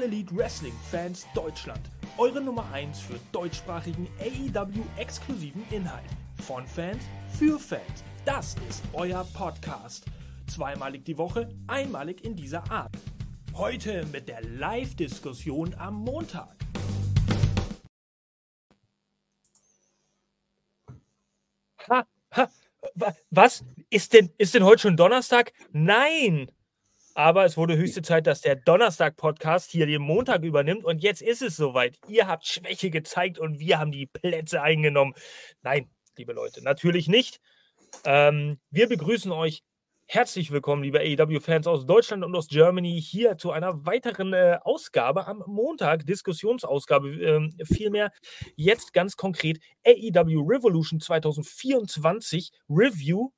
All Elite Wrestling Fans Deutschland. Eure Nummer 1 für deutschsprachigen AEW exklusiven Inhalt. Von Fans für Fans. Das ist euer Podcast. Zweimalig die Woche, einmalig in dieser Art. Heute mit der Live-Diskussion am Montag. Ha, ha, was? Ist denn, ist denn heute schon Donnerstag? Nein! Aber es wurde höchste Zeit, dass der Donnerstag-Podcast hier den Montag übernimmt. Und jetzt ist es soweit. Ihr habt Schwäche gezeigt und wir haben die Plätze eingenommen. Nein, liebe Leute, natürlich nicht. Ähm, wir begrüßen euch Herzlich willkommen, liebe AEW-Fans aus Deutschland und aus Germany, hier zu einer weiteren äh, Ausgabe am Montag, Diskussionsausgabe äh, vielmehr. Jetzt ganz konkret AEW Revolution 2024 Review,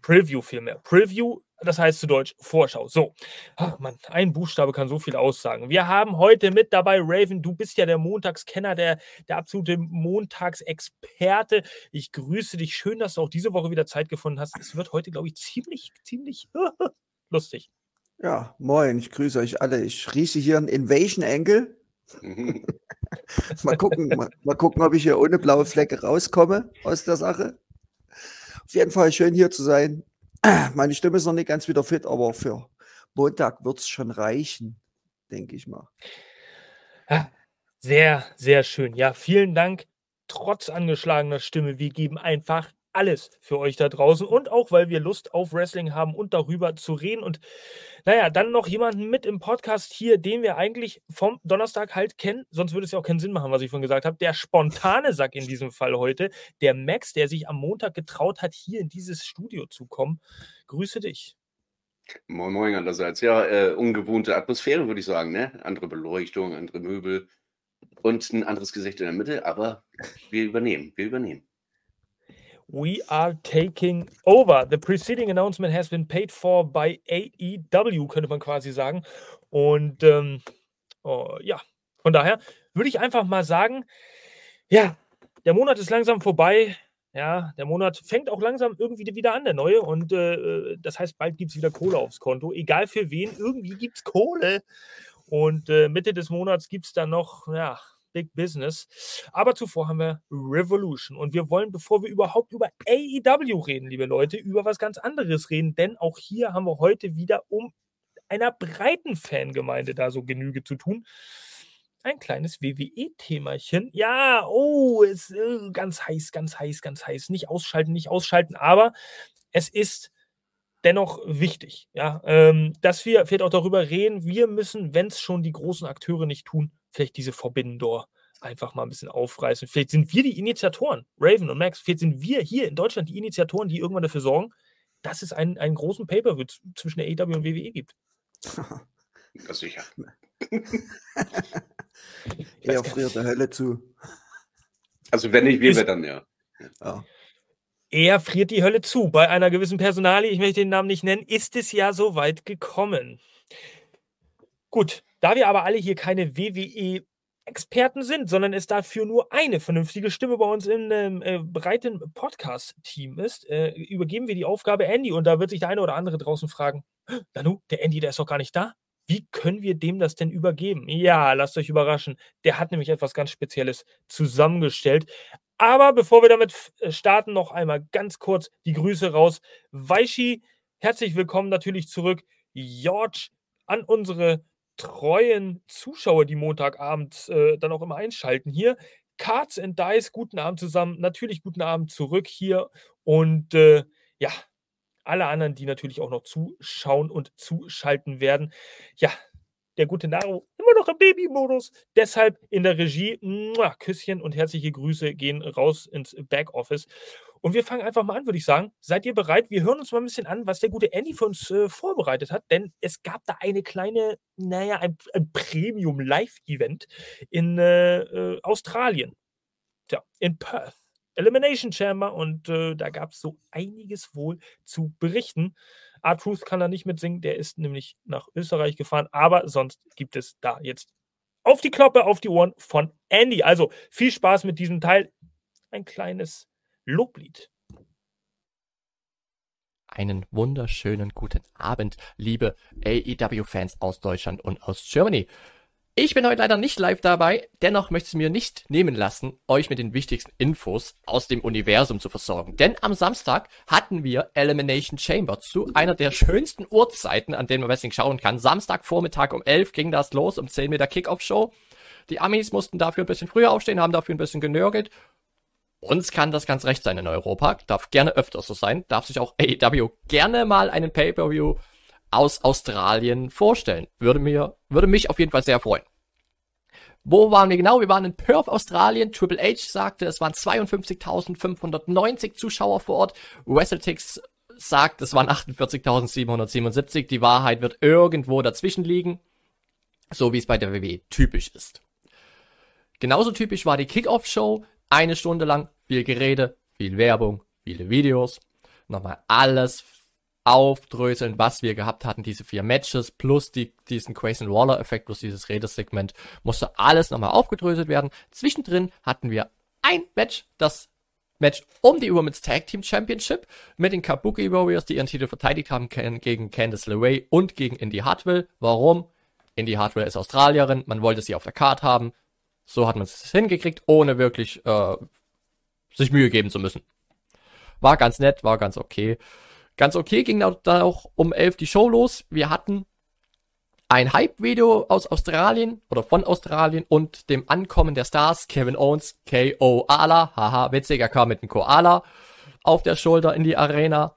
Preview vielmehr. Preview das heißt zu Deutsch Vorschau. So, ach Mann, ein Buchstabe kann so viel aussagen. Wir haben heute mit dabei Raven. Du bist ja der Montagskenner, der, der absolute Montagsexperte. Ich grüße dich. Schön, dass du auch diese Woche wieder Zeit gefunden hast. Es wird heute, glaube ich, ziemlich, ziemlich lustig. Ja, moin, ich grüße euch alle. Ich rieche hier einen Invasion Angle. mal, gucken, mal, mal gucken, ob ich hier ohne blaue Flecke rauskomme aus der Sache. Auf jeden Fall schön hier zu sein. Meine Stimme ist noch nicht ganz wieder fit, aber für Montag wird es schon reichen, denke ich mal. Ja, sehr, sehr schön. Ja, vielen Dank. Trotz angeschlagener Stimme, wir geben einfach alles für euch da draußen und auch, weil wir Lust auf Wrestling haben und darüber zu reden. Und naja, dann noch jemanden mit im Podcast hier, den wir eigentlich vom Donnerstag halt kennen. Sonst würde es ja auch keinen Sinn machen, was ich vorhin gesagt habe. Der spontane Sack in diesem Fall heute, der Max, der sich am Montag getraut hat, hier in dieses Studio zu kommen. Grüße dich. Moin Moin andererseits. Ja, äh, ungewohnte Atmosphäre, würde ich sagen. Ne? Andere Beleuchtung, andere Möbel und ein anderes Gesicht in der Mitte. Aber wir übernehmen, wir übernehmen. We are taking over. The preceding announcement has been paid for by AEW, könnte man quasi sagen. Und ähm, oh, ja, von daher würde ich einfach mal sagen, ja, der Monat ist langsam vorbei. Ja, der Monat fängt auch langsam irgendwie wieder an, der neue. Und äh, äh das heißt, bald gibt es wieder Kohle aufs Konto. Egal für wen, irgendwie gibt es Kohle. Und äh, Mitte des Monats gibt es dann noch, ja, Big Business. Aber zuvor haben wir Revolution. Und wir wollen, bevor wir überhaupt über AEW reden, liebe Leute, über was ganz anderes reden. Denn auch hier haben wir heute wieder um einer breiten Fangemeinde da so Genüge zu tun. Ein kleines WWE-Themachen. Ja, oh, ist äh, ganz heiß, ganz heiß, ganz heiß. Nicht ausschalten, nicht ausschalten. Aber es ist dennoch wichtig, ja, ähm, dass wir vielleicht auch darüber reden, wir müssen, wenn es schon die großen Akteure nicht tun, vielleicht diese Forbidden Door einfach mal ein bisschen aufreißen. Vielleicht sind wir die Initiatoren, Raven und Max, vielleicht sind wir hier in Deutschland die Initiatoren, die irgendwann dafür sorgen, dass es einen, einen großen Paper zwischen der AW und WWE gibt. Ja, sicher. Er friert der Hölle zu. Also wenn nicht wir, dann ja. ja. Er friert die Hölle zu. Bei einer gewissen Personalie, ich möchte den Namen nicht nennen, ist es ja so weit gekommen. Gut, da wir aber alle hier keine WWE Experten sind, sondern es dafür nur eine vernünftige Stimme bei uns im ähm, äh, breiten Podcast-Team ist, äh, übergeben wir die Aufgabe Andy und da wird sich der eine oder andere draußen fragen, Nanu, der Andy, der ist doch gar nicht da. Wie können wir dem das denn übergeben? Ja, lasst euch überraschen. Der hat nämlich etwas ganz Spezielles zusammengestellt. Aber bevor wir damit äh, starten, noch einmal ganz kurz die Grüße raus. Weishi, herzlich willkommen natürlich zurück. George an unsere treuen Zuschauer, die Montagabend äh, dann auch immer einschalten hier. Cards and Dice, guten Abend zusammen. Natürlich guten Abend zurück hier. Und äh, ja, alle anderen, die natürlich auch noch zuschauen und zuschalten werden. Ja, der gute Naru immer noch im Babymodus. Deshalb in der Regie, muah, Küsschen und herzliche Grüße gehen raus ins Backoffice. Und wir fangen einfach mal an, würde ich sagen. Seid ihr bereit? Wir hören uns mal ein bisschen an, was der gute Andy für uns äh, vorbereitet hat, denn es gab da eine kleine, naja, ein, ein Premium-Live-Event in äh, äh, Australien. Tja, in Perth. Elimination Chamber und äh, da gab es so einiges wohl zu berichten. R-Truth kann da nicht mitsingen, der ist nämlich nach Österreich gefahren, aber sonst gibt es da jetzt auf die Kloppe, auf die Ohren von Andy. Also viel Spaß mit diesem Teil. Ein kleines Loblied. Einen wunderschönen guten Abend, liebe AEW-Fans aus Deutschland und aus Germany. Ich bin heute leider nicht live dabei, dennoch möchte es mir nicht nehmen lassen, euch mit den wichtigsten Infos aus dem Universum zu versorgen. Denn am Samstag hatten wir Elimination Chamber zu einer der schönsten Uhrzeiten, an denen man Wrestling schauen kann. Samstagvormittag um 11 ging das los, um 10 Meter Kickoff-Show. Die Amis mussten dafür ein bisschen früher aufstehen, haben dafür ein bisschen genörgelt. Uns kann das ganz recht sein in Europa, darf gerne öfter so sein, darf sich auch AEW gerne mal einen Pay-Per-View aus Australien vorstellen. Würde mir, würde mich auf jeden Fall sehr freuen. Wo waren wir genau? Wir waren in Perth, Australien. Triple H sagte, es waren 52.590 Zuschauer vor Ort. WrestleTix sagt, es waren 48.777. Die Wahrheit wird irgendwo dazwischen liegen. So wie es bei der WWE typisch ist. Genauso typisch war die Kickoff-Show. Eine Stunde lang viel Gerede, viel Werbung, viele Videos. Nochmal alles aufdröseln, was wir gehabt hatten, diese vier Matches plus die, diesen Grayson Waller Effekt plus dieses Redesegment musste alles nochmal aufgedröselt werden. Zwischendrin hatten wir ein Match, das Match um die Women's Tag Team Championship mit den Kabuki Warriors, die ihren Titel verteidigt haben gegen Candice LeRae und gegen Indy Hartwell. Warum? Indy Hartwell ist Australierin, man wollte sie auf der Karte haben. So hat man es hingekriegt, ohne wirklich äh, sich Mühe geben zu müssen. War ganz nett, war ganz okay. Ganz okay ging da auch um 11 die Show los. Wir hatten ein Hype-Video aus Australien oder von Australien und dem Ankommen der Stars. Kevin Owens, K.O. Ala, haha, witzig, er kam mit einem Koala auf der Schulter in die Arena.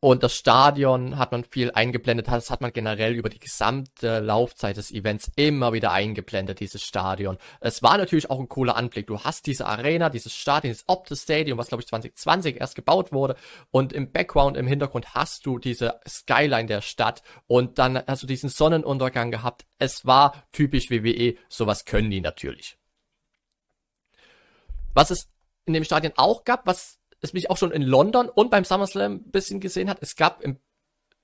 Und das Stadion hat man viel eingeblendet, das hat man generell über die gesamte Laufzeit des Events immer wieder eingeblendet, dieses Stadion. Es war natürlich auch ein cooler Anblick. Du hast diese Arena, dieses Stadion, das Optus Stadium, was glaube ich 2020 erst gebaut wurde. Und im Background, im Hintergrund hast du diese Skyline der Stadt und dann hast du diesen Sonnenuntergang gehabt. Es war typisch WWE, sowas können die natürlich. Was es in dem Stadion auch gab, was es mich auch schon in London und beim SummerSlam ein bisschen gesehen hat. Es gab im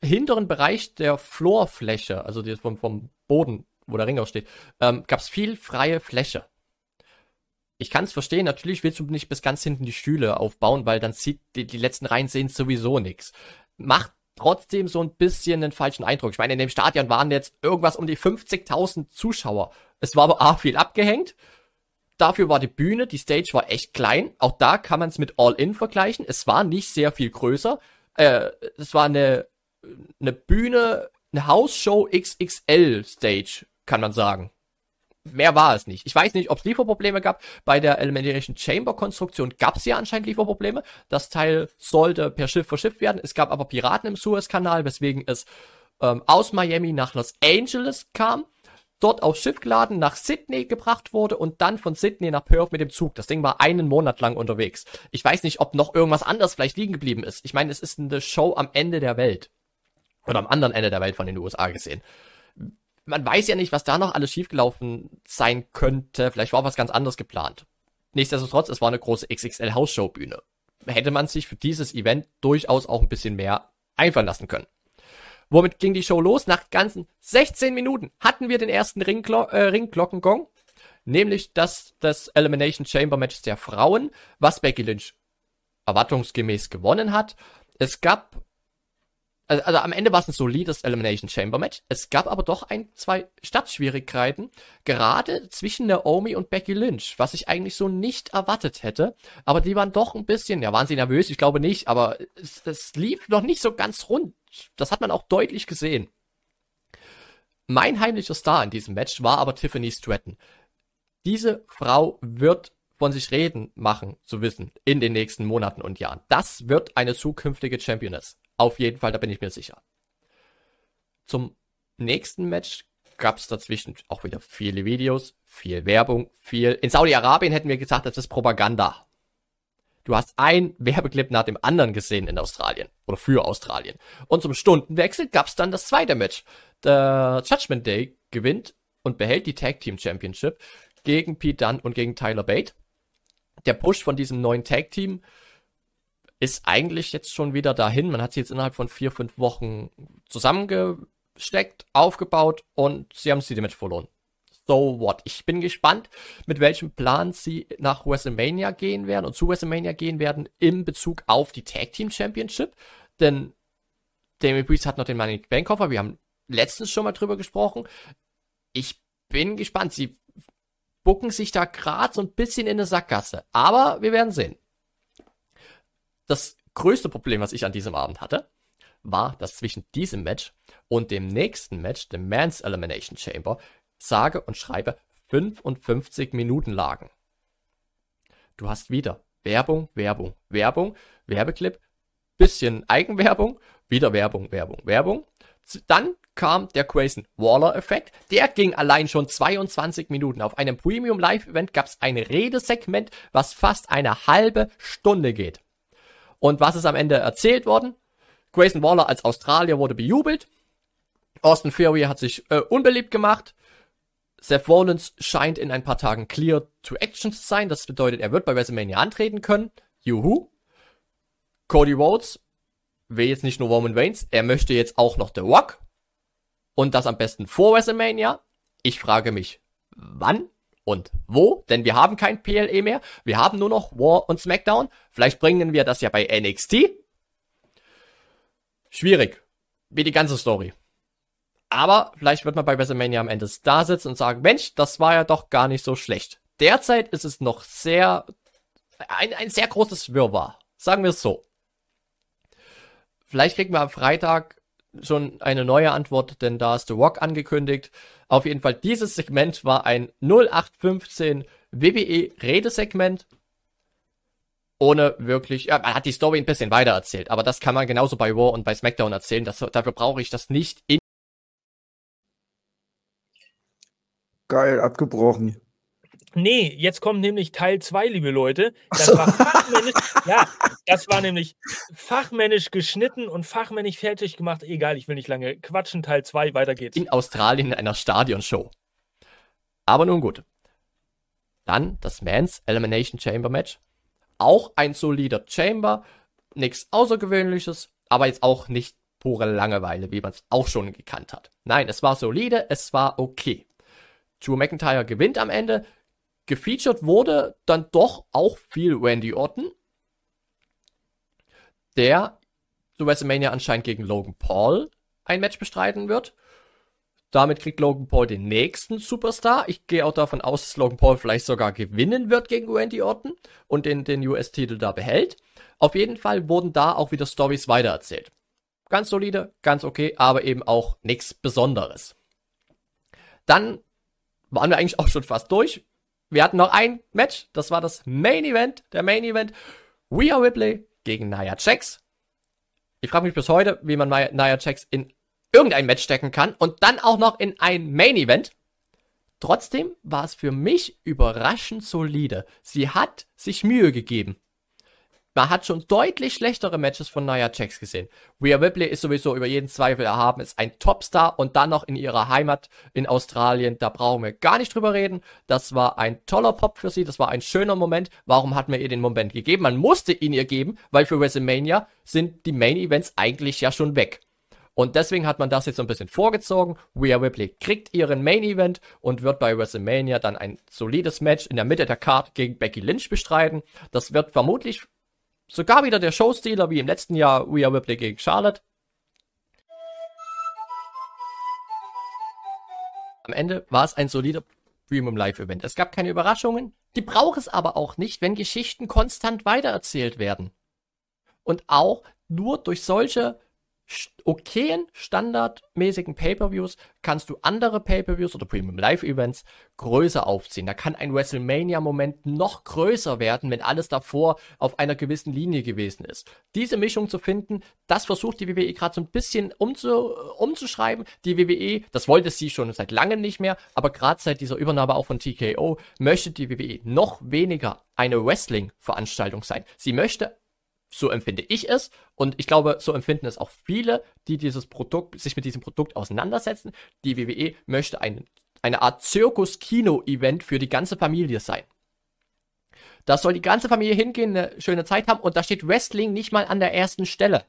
hinteren Bereich der Floorfläche, also die vom, vom Boden, wo der Ring auch steht, ähm, gab es viel freie Fläche. Ich kann es verstehen, natürlich willst du nicht bis ganz hinten die Stühle aufbauen, weil dann sieht die, die letzten Reihen sehen sowieso nichts. Macht trotzdem so ein bisschen den falschen Eindruck. Ich meine, in dem Stadion waren jetzt irgendwas um die 50.000 Zuschauer. Es war aber A, viel abgehängt Dafür war die Bühne, die Stage war echt klein. Auch da kann man es mit All-In vergleichen. Es war nicht sehr viel größer. Äh, es war eine, eine Bühne, eine Hausshow XXL Stage, kann man sagen. Mehr war es nicht. Ich weiß nicht, ob es Lieferprobleme gab. Bei der Elimination Chamber Konstruktion gab es ja anscheinend Lieferprobleme. Das Teil sollte per Schiff verschifft werden. Es gab aber Piraten im Suezkanal, weswegen es ähm, aus Miami nach Los Angeles kam dort aufs Schiff geladen, nach Sydney gebracht wurde und dann von Sydney nach Perth mit dem Zug. Das Ding war einen Monat lang unterwegs. Ich weiß nicht, ob noch irgendwas anderes vielleicht liegen geblieben ist. Ich meine, es ist eine Show am Ende der Welt. Oder am anderen Ende der Welt von den USA gesehen. Man weiß ja nicht, was da noch alles schiefgelaufen sein könnte. Vielleicht war was ganz anderes geplant. Nichtsdestotrotz, es war eine große XXL Hausshow Bühne. Hätte man sich für dieses Event durchaus auch ein bisschen mehr einfallen lassen können. Womit ging die Show los? Nach ganzen 16 Minuten hatten wir den ersten Ringglo äh, Ringglockengong, nämlich das das Elimination Chamber Match der Frauen, was Becky Lynch erwartungsgemäß gewonnen hat. Es gab also, also am Ende war es ein solides Elimination Chamber Match. Es gab aber doch ein, zwei Startschwierigkeiten, gerade zwischen Naomi und Becky Lynch, was ich eigentlich so nicht erwartet hätte. Aber die waren doch ein bisschen, ja, waren sie nervös? Ich glaube nicht, aber es, es lief noch nicht so ganz rund. Das hat man auch deutlich gesehen. Mein heimlicher Star in diesem Match war aber Tiffany Stratton. Diese Frau wird von sich reden machen zu wissen in den nächsten Monaten und Jahren. Das wird eine zukünftige Championess. Auf jeden Fall, da bin ich mir sicher. Zum nächsten Match gab es dazwischen auch wieder viele Videos, viel Werbung, viel. In Saudi-Arabien hätten wir gesagt, das ist Propaganda. Du hast ein Werbeclip nach dem anderen gesehen in Australien oder für Australien. Und zum Stundenwechsel gab es dann das zweite Match. Der Judgment Day gewinnt und behält die Tag Team Championship gegen Pete Dunne und gegen Tyler Bate. Der Push von diesem neuen Tag Team ist eigentlich jetzt schon wieder dahin. Man hat sie jetzt innerhalb von vier, fünf Wochen zusammengesteckt, aufgebaut und sie haben sie damit verloren so what. Ich bin gespannt, mit welchem Plan sie nach WrestleMania gehen werden und zu WrestleMania gehen werden in Bezug auf die Tag Team Championship. Denn Damien Priest hat noch den Money Bank Koffer. Wir haben letztens schon mal drüber gesprochen. Ich bin gespannt. Sie bucken sich da gerade so ein bisschen in eine Sackgasse. Aber wir werden sehen. Das größte Problem, was ich an diesem Abend hatte, war, dass zwischen diesem Match und dem nächsten Match, dem Man's Elimination Chamber, sage und schreibe 55 Minuten lagen. Du hast wieder Werbung, Werbung, Werbung, Werbeclip, bisschen Eigenwerbung, wieder Werbung, Werbung, Werbung. Dann kam der Grayson Waller Effekt. Der ging allein schon 22 Minuten. Auf einem Premium Live Event gab es ein Redesegment, was fast eine halbe Stunde geht. Und was ist am Ende erzählt worden? Grayson Waller als Australier wurde bejubelt. Austin Theory hat sich äh, unbeliebt gemacht. Seth Rollins scheint in ein paar Tagen clear to action zu sein. Das bedeutet, er wird bei WrestleMania antreten können. Juhu. Cody Rhodes will jetzt nicht nur Roman Reigns, er möchte jetzt auch noch The Rock. Und das am besten vor WrestleMania. Ich frage mich, wann und wo? Denn wir haben kein PLE mehr. Wir haben nur noch War und SmackDown. Vielleicht bringen wir das ja bei NXT. Schwierig. Wie die ganze Story. Aber vielleicht wird man bei WrestleMania am Ende da sitzen und sagen, Mensch, das war ja doch gar nicht so schlecht. Derzeit ist es noch sehr, ein, ein sehr großes Wirrwarr. Sagen wir es so. Vielleicht kriegen wir am Freitag schon eine neue Antwort, denn da ist The Rock angekündigt. Auf jeden Fall, dieses Segment war ein 0815 WWE Redesegment. Ohne wirklich, ja, man hat die Story ein bisschen weiter erzählt, aber das kann man genauso bei War und bei SmackDown erzählen. Das, dafür brauche ich das nicht in. Geil, abgebrochen. Nee, jetzt kommt nämlich Teil 2, liebe Leute. Das war fachmännisch, ja, das war nämlich fachmännisch geschnitten und fachmännisch fertig gemacht. Egal, ich will nicht lange quatschen. Teil 2, weiter geht's. In Australien in einer Stadionshow. Aber nun gut. Dann das Mans Elimination Chamber Match. Auch ein solider Chamber. Nichts Außergewöhnliches, aber jetzt auch nicht pure Langeweile, wie man es auch schon gekannt hat. Nein, es war solide, es war okay. Drew McIntyre gewinnt am Ende, Gefeatured wurde dann doch auch viel Randy Orton, der zu WrestleMania anscheinend gegen Logan Paul ein Match bestreiten wird. Damit kriegt Logan Paul den nächsten Superstar. Ich gehe auch davon aus, dass Logan Paul vielleicht sogar gewinnen wird gegen Randy Orton und den, den US-Titel da behält. Auf jeden Fall wurden da auch wieder Stories weitererzählt. Ganz solide, ganz okay, aber eben auch nichts Besonderes. Dann waren wir eigentlich auch schon fast durch wir hatten noch ein Match, das war das Main Event, der Main Event. Rhea Ripley gegen Nia Jax. Ich frage mich bis heute, wie man Nia Jax in irgendein Match stecken kann und dann auch noch in ein Main Event. Trotzdem war es für mich überraschend solide. Sie hat sich Mühe gegeben. Man hat schon deutlich schlechtere Matches von Nia Jax gesehen. Rhea Ripley ist sowieso über jeden Zweifel erhaben, ist ein Topstar und dann noch in ihrer Heimat in Australien, da brauchen wir gar nicht drüber reden. Das war ein toller Pop für sie, das war ein schöner Moment. Warum hat man ihr den Moment gegeben? Man musste ihn ihr geben, weil für WrestleMania sind die Main Events eigentlich ja schon weg. Und deswegen hat man das jetzt so ein bisschen vorgezogen. Rhea Ripley kriegt ihren Main Event und wird bei WrestleMania dann ein solides Match in der Mitte der Card gegen Becky Lynch bestreiten. Das wird vermutlich Sogar wieder der Showstealer wie im letzten Jahr Rhea Ripley gegen Charlotte. Am Ende war es ein solider Premium Live Event. Es gab keine Überraschungen. Die braucht es aber auch nicht, wenn Geschichten konstant weitererzählt werden. Und auch nur durch solche okayen, standardmäßigen Pay-per-Views kannst du andere Pay-per-Views oder Premium Live-Events größer aufziehen. Da kann ein WrestleMania-Moment noch größer werden, wenn alles davor auf einer gewissen Linie gewesen ist. Diese Mischung zu finden, das versucht die WWE gerade so ein bisschen umzu, umzuschreiben. Die WWE, das wollte sie schon seit langem nicht mehr, aber gerade seit dieser Übernahme auch von TKO möchte die WWE noch weniger eine Wrestling-Veranstaltung sein. Sie möchte so empfinde ich es. Und ich glaube, so empfinden es auch viele, die dieses Produkt, sich mit diesem Produkt auseinandersetzen. Die WWE möchte ein, eine Art Zirkus-Kino-Event für die ganze Familie sein. Da soll die ganze Familie hingehen, eine schöne Zeit haben und da steht Wrestling nicht mal an der ersten Stelle.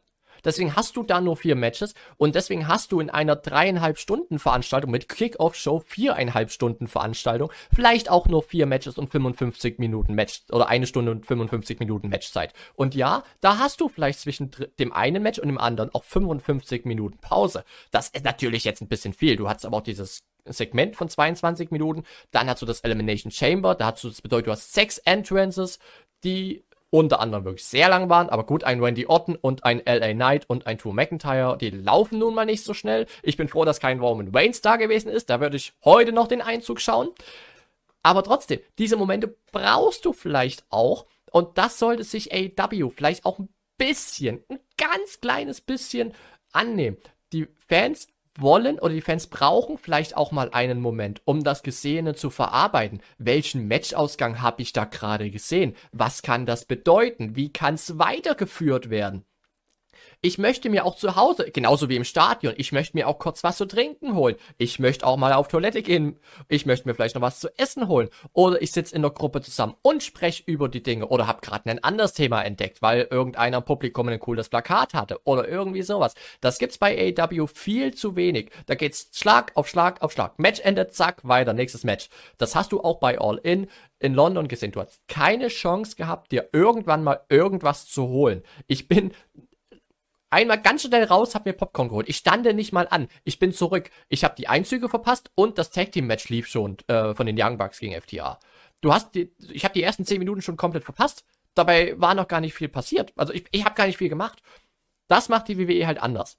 Deswegen hast du da nur vier Matches und deswegen hast du in einer dreieinhalb Stunden Veranstaltung mit Kick-Off-Show viereinhalb Stunden Veranstaltung vielleicht auch nur vier Matches und 55 Minuten Match oder eine Stunde und 55 Minuten Matchzeit. Und ja, da hast du vielleicht zwischen dem einen Match und dem anderen auch 55 Minuten Pause. Das ist natürlich jetzt ein bisschen viel. Du hast aber auch dieses Segment von 22 Minuten. Dann hast du das Elimination Chamber, da hast du, das bedeutet, du hast sechs Entrances, die unter anderem wirklich sehr lang waren, aber gut, ein Randy Orton und ein LA Knight und ein Drew McIntyre, die laufen nun mal nicht so schnell. Ich bin froh, dass kein Roman Reigns da gewesen ist, da würde ich heute noch den Einzug schauen. Aber trotzdem, diese Momente brauchst du vielleicht auch und das sollte sich AEW vielleicht auch ein bisschen, ein ganz kleines bisschen annehmen. Die Fans wollen oder die Fans brauchen vielleicht auch mal einen Moment, um das Gesehene zu verarbeiten. Welchen Matchausgang habe ich da gerade gesehen? Was kann das bedeuten? Wie kann es weitergeführt werden? Ich möchte mir auch zu Hause, genauso wie im Stadion, ich möchte mir auch kurz was zu trinken holen. Ich möchte auch mal auf Toilette gehen. Ich möchte mir vielleicht noch was zu essen holen. Oder ich sitze in der Gruppe zusammen und spreche über die Dinge. Oder habe gerade ein anderes Thema entdeckt, weil irgendeiner im Publikum ein cooles Plakat hatte. Oder irgendwie sowas. Das gibt's bei AW viel zu wenig. Da geht's Schlag auf Schlag auf Schlag. Match endet, zack, weiter, nächstes Match. Das hast du auch bei All In in London gesehen. Du hast keine Chance gehabt, dir irgendwann mal irgendwas zu holen. Ich bin einmal ganz schnell raus, hab mir Popcorn geholt. Ich stande nicht mal an. Ich bin zurück. Ich habe die Einzüge verpasst und das Tag Team Match lief schon äh, von den Young Bucks gegen FTA. Du hast die, ich habe die ersten 10 Minuten schon komplett verpasst. Dabei war noch gar nicht viel passiert. Also ich, ich habe gar nicht viel gemacht. Das macht die WWE halt anders.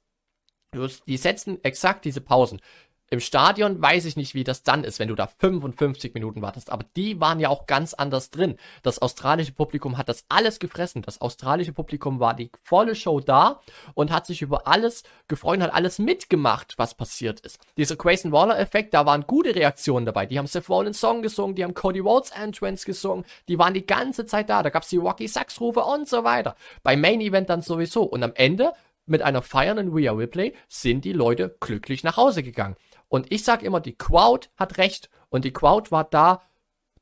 Die setzen exakt diese Pausen. Im Stadion weiß ich nicht, wie das dann ist, wenn du da 55 Minuten wartest. Aber die waren ja auch ganz anders drin. Das australische Publikum hat das alles gefressen. Das australische Publikum war die volle Show da und hat sich über alles gefreut und hat alles mitgemacht, was passiert ist. Dieser Grayson Waller-Effekt, da waren gute Reaktionen dabei. Die haben Seth Rollins Song gesungen, die haben Cody Rhodes Entrance gesungen, die waren die ganze Zeit da. Da gab's die Rocky Sachs-Rufe und so weiter. Beim Main Event dann sowieso. Und am Ende mit einer feiernden Rhea Ripley sind die Leute glücklich nach Hause gegangen. Und ich sage immer, die Crowd hat recht. Und die Crowd war da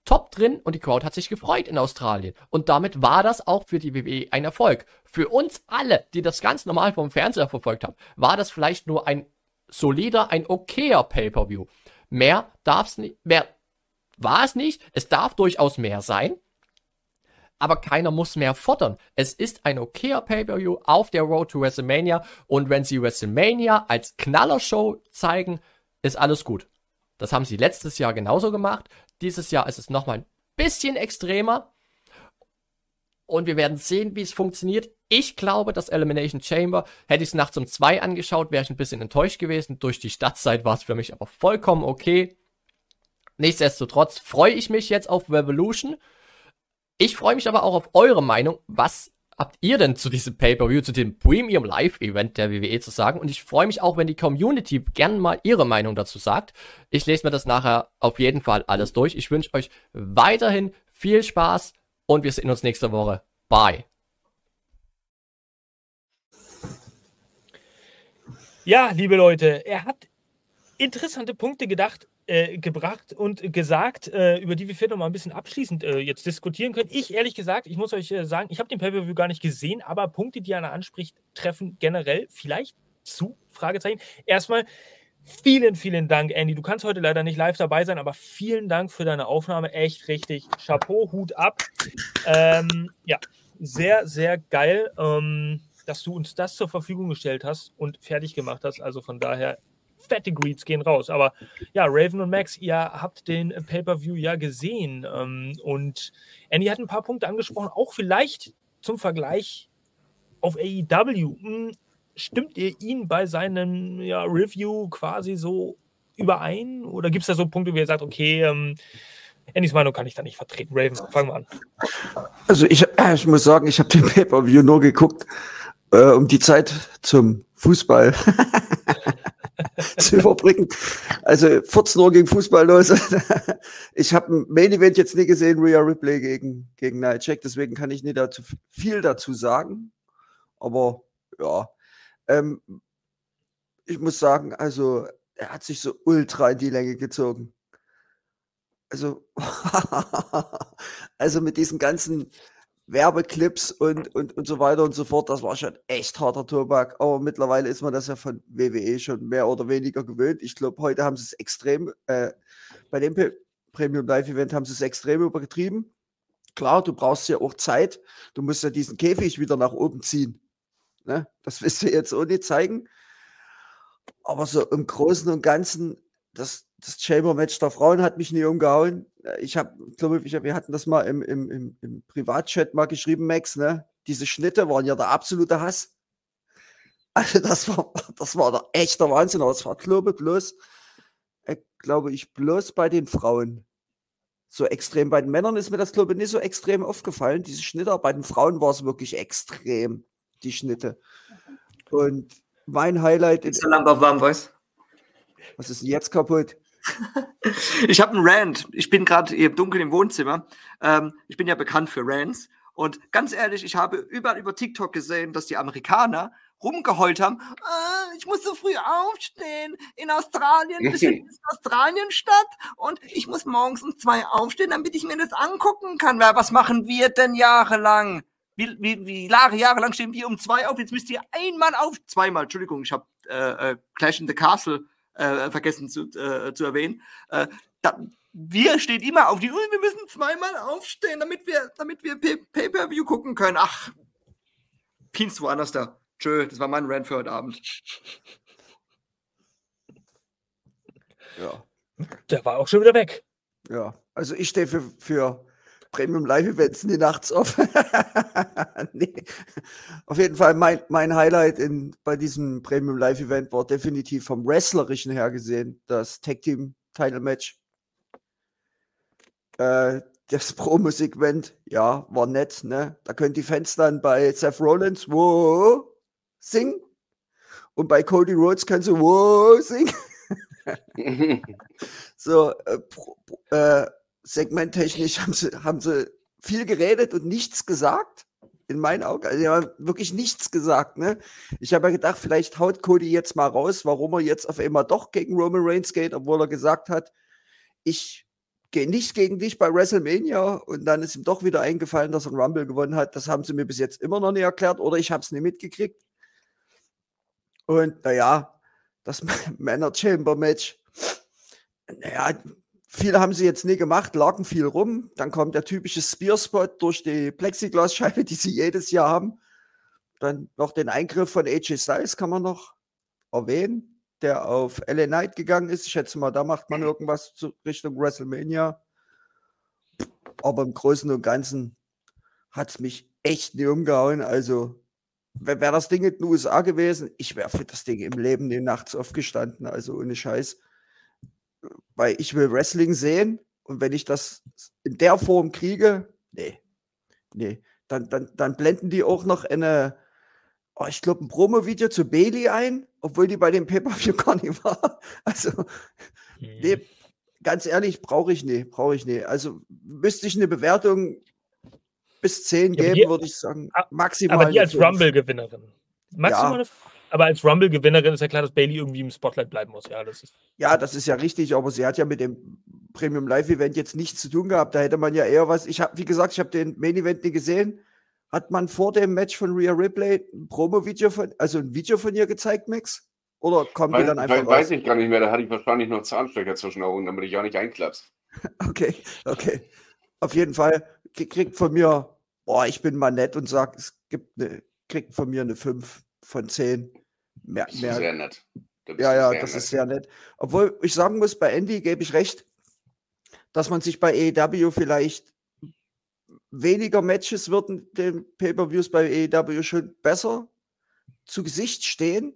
top drin und die Crowd hat sich gefreut in Australien. Und damit war das auch für die WWE ein Erfolg. Für uns alle, die das ganz normal vom Fernseher verfolgt haben, war das vielleicht nur ein solider, ein okayer Pay-Per-View. Mehr darf's nicht, mehr war es nicht. Es darf durchaus mehr sein. Aber keiner muss mehr fordern. Es ist ein okayer Pay-Per-View auf der Road to WrestleMania. Und wenn sie WrestleMania als Knallershow zeigen, ist alles gut. Das haben sie letztes Jahr genauso gemacht. Dieses Jahr ist es nochmal ein bisschen extremer. Und wir werden sehen, wie es funktioniert. Ich glaube, das Elimination Chamber, hätte ich es nachts um zwei angeschaut, wäre ich ein bisschen enttäuscht gewesen. Durch die Stadtzeit war es für mich aber vollkommen okay. Nichtsdestotrotz freue ich mich jetzt auf Revolution. Ich freue mich aber auch auf eure Meinung. Was habt ihr denn zu diesem Pay-Per-View, zu dem Premium Live-Event der WWE zu sagen? Und ich freue mich auch, wenn die Community gerne mal ihre Meinung dazu sagt. Ich lese mir das nachher auf jeden Fall alles durch. Ich wünsche euch weiterhin viel Spaß und wir sehen uns nächste Woche. Bye. Ja, liebe Leute, er hat interessante Punkte gedacht äh, gebracht und gesagt, äh, über die wir vielleicht noch mal ein bisschen abschließend äh, jetzt diskutieren können. Ich, ehrlich gesagt, ich muss euch äh, sagen, ich habe den Pay-Per-View gar nicht gesehen, aber Punkte, die er anspricht, treffen generell vielleicht zu, Fragezeichen. Erstmal, vielen, vielen Dank, Andy. Du kannst heute leider nicht live dabei sein, aber vielen Dank für deine Aufnahme. Echt richtig. Chapeau, Hut ab. Ähm, ja, sehr, sehr geil, ähm, dass du uns das zur Verfügung gestellt hast und fertig gemacht hast. Also von daher fette Greets gehen raus. Aber ja, Raven und Max, ihr habt den Pay-Per-View ja gesehen. Ähm, und Andy hat ein paar Punkte angesprochen, auch vielleicht zum Vergleich auf AEW. Hm, stimmt ihr ihn bei seinem ja, Review quasi so überein? Oder gibt es da so Punkte, wo ihr sagt, okay, ähm, Andys Meinung kann ich da nicht vertreten. Raven, fangen wir an. Also ich, äh, ich muss sagen, ich habe den Pay-Per-View nur geguckt, äh, um die Zeit zum Fußball zu überbrücken. Also 14 Uhr gegen Fußball los. ich habe ein Main Event jetzt nie gesehen, Rhea Ripley gegen, gegen Nightcheck, deswegen kann ich nicht dazu viel dazu sagen. Aber ja, ähm, ich muss sagen, also er hat sich so ultra in die Länge gezogen. Also, also mit diesen ganzen Werbeclips und, und, und so weiter und so fort. Das war schon echt harter Tobak. Aber mittlerweile ist man das ja von WWE schon mehr oder weniger gewöhnt. Ich glaube, heute haben sie es extrem, äh, bei dem Premium Live Event haben sie es extrem übergetrieben. Klar, du brauchst ja auch Zeit. Du musst ja diesen Käfig wieder nach oben ziehen. Ne? Das willst du jetzt nicht zeigen. Aber so im Großen und Ganzen das, das Chamber-Match der Frauen hat mich nie umgehauen. Ich habe, glaube ich, wir hatten das mal im, im, im, im Privatchat mal geschrieben, Max, ne? Diese Schnitte waren ja der absolute Hass. Also das war, das war der echte Wahnsinn, aber es war, glaube ich, bloß, äh, glaube ich, bloß bei den Frauen so extrem. Bei den Männern ist mir das, glaube ich, nicht so extrem aufgefallen, diese Schnitte. Bei den Frauen war es wirklich extrem, die Schnitte. Und mein Highlight ist. Lampe auf warm. Was ist denn jetzt kaputt? ich habe einen Rant. Ich bin gerade hier dunkel im Wohnzimmer. Ähm, ich bin ja bekannt für Rants. Und ganz ehrlich, ich habe überall über TikTok gesehen, dass die Amerikaner rumgeheult haben. Ah, ich muss so früh aufstehen. In Australien ist Australien statt und ich muss morgens um zwei aufstehen, damit ich mir das angucken kann. Was machen wir denn jahrelang? Wie, wie, wie Jahre, jahrelang stehen wir um zwei auf? Jetzt müsst ihr einmal auf, zweimal, Entschuldigung, ich habe äh, äh, Clash in the Castle äh, vergessen zu, äh, zu erwähnen. Äh, da, wir stehen immer auf die Uhr, wir müssen zweimal aufstehen, damit wir, damit wir Pay-Per-View gucken können. Ach, pinst woanders da. Tschö, das war mein Rant für heute Abend. Ja. Der war auch schon wieder weg. Ja, also ich stehe für, für Premium Live Events nie nachts auf. nee. Auf jeden Fall mein, mein Highlight in, bei diesem Premium Live Event war definitiv vom Wrestlerischen her gesehen das Tag Team Title Match. Äh, das Promo-Segment, ja, war nett, ne? Da können die Fans dann bei Seth Rollins, wo singen. Und bei Cody Rhodes können sie, wo singen. so, äh, äh, segmenttechnisch haben sie, haben sie viel geredet und nichts gesagt. In meinen Augen. Also, ja, wirklich nichts gesagt, ne? Ich habe ja gedacht, vielleicht haut Cody jetzt mal raus, warum er jetzt auf einmal doch gegen Roman Reigns geht, obwohl er gesagt hat, ich gehe nicht gegen dich bei WrestleMania und dann ist ihm doch wieder eingefallen, dass er einen Rumble gewonnen hat. Das haben sie mir bis jetzt immer noch nicht erklärt oder ich habe es nicht mitgekriegt. Und naja, das Männer Chamber Match, naja, viel haben sie jetzt nie gemacht, lagen viel rum. Dann kommt der typische Spear-Spot durch die Plexiglasscheibe, die sie jedes Jahr haben. Dann noch den Eingriff von AJ Styles kann man noch erwähnen, der auf LA Knight gegangen ist. Ich schätze mal, da macht man irgendwas Richtung WrestleMania. Aber im Großen und Ganzen hat es mich echt nie umgehauen. Also, wäre das Ding in den USA gewesen, ich wäre für das Ding im Leben nie nachts aufgestanden. Also, ohne Scheiß weil ich will Wrestling sehen und wenn ich das in der Form kriege, nee, nee, dann, dann, dann blenden die auch noch eine, oh, ich glaube, ein Promo-Video zu Bailey ein, obwohl die bei dem Pay-Per-View gar nicht war. Also, mhm. nee, ganz ehrlich, brauche ich nicht, brauche ich nicht. Also, müsste ich eine Bewertung bis 10 ja, geben, würde ich sagen, maximal. Aber die als Rumble-Gewinnerin. Maximal ja. Aber als Rumble-Gewinnerin ist ja klar, dass Bailey irgendwie im Spotlight bleiben muss. Ja das, ist ja, das ist ja richtig, aber sie hat ja mit dem Premium Live-Event jetzt nichts zu tun gehabt. Da hätte man ja eher was. Ich habe, wie gesagt, ich habe den Main-Event nicht gesehen. Hat man vor dem Match von Rhea Ripley ein Promo-Video von, also ein Video von ihr gezeigt, Max? Oder kommt weiß, die dann einfach Weiß, weiß ich gar nicht mehr. Da hatte ich wahrscheinlich noch Zahnstecker zwischen den Augen, damit ich auch nicht einklappst. Okay, okay. Auf jeden Fall kriegt von mir, boah, ich bin mal nett und sag, es gibt eine, kriegt von mir eine 5 von 10 mehr, mehr, sehr nett. Ja, ja, das nett. ist sehr nett. Obwohl ich sagen muss, bei Andy gebe ich recht, dass man sich bei AEW vielleicht weniger Matches würden den Pay-per-Views bei AEW schon besser zu Gesicht stehen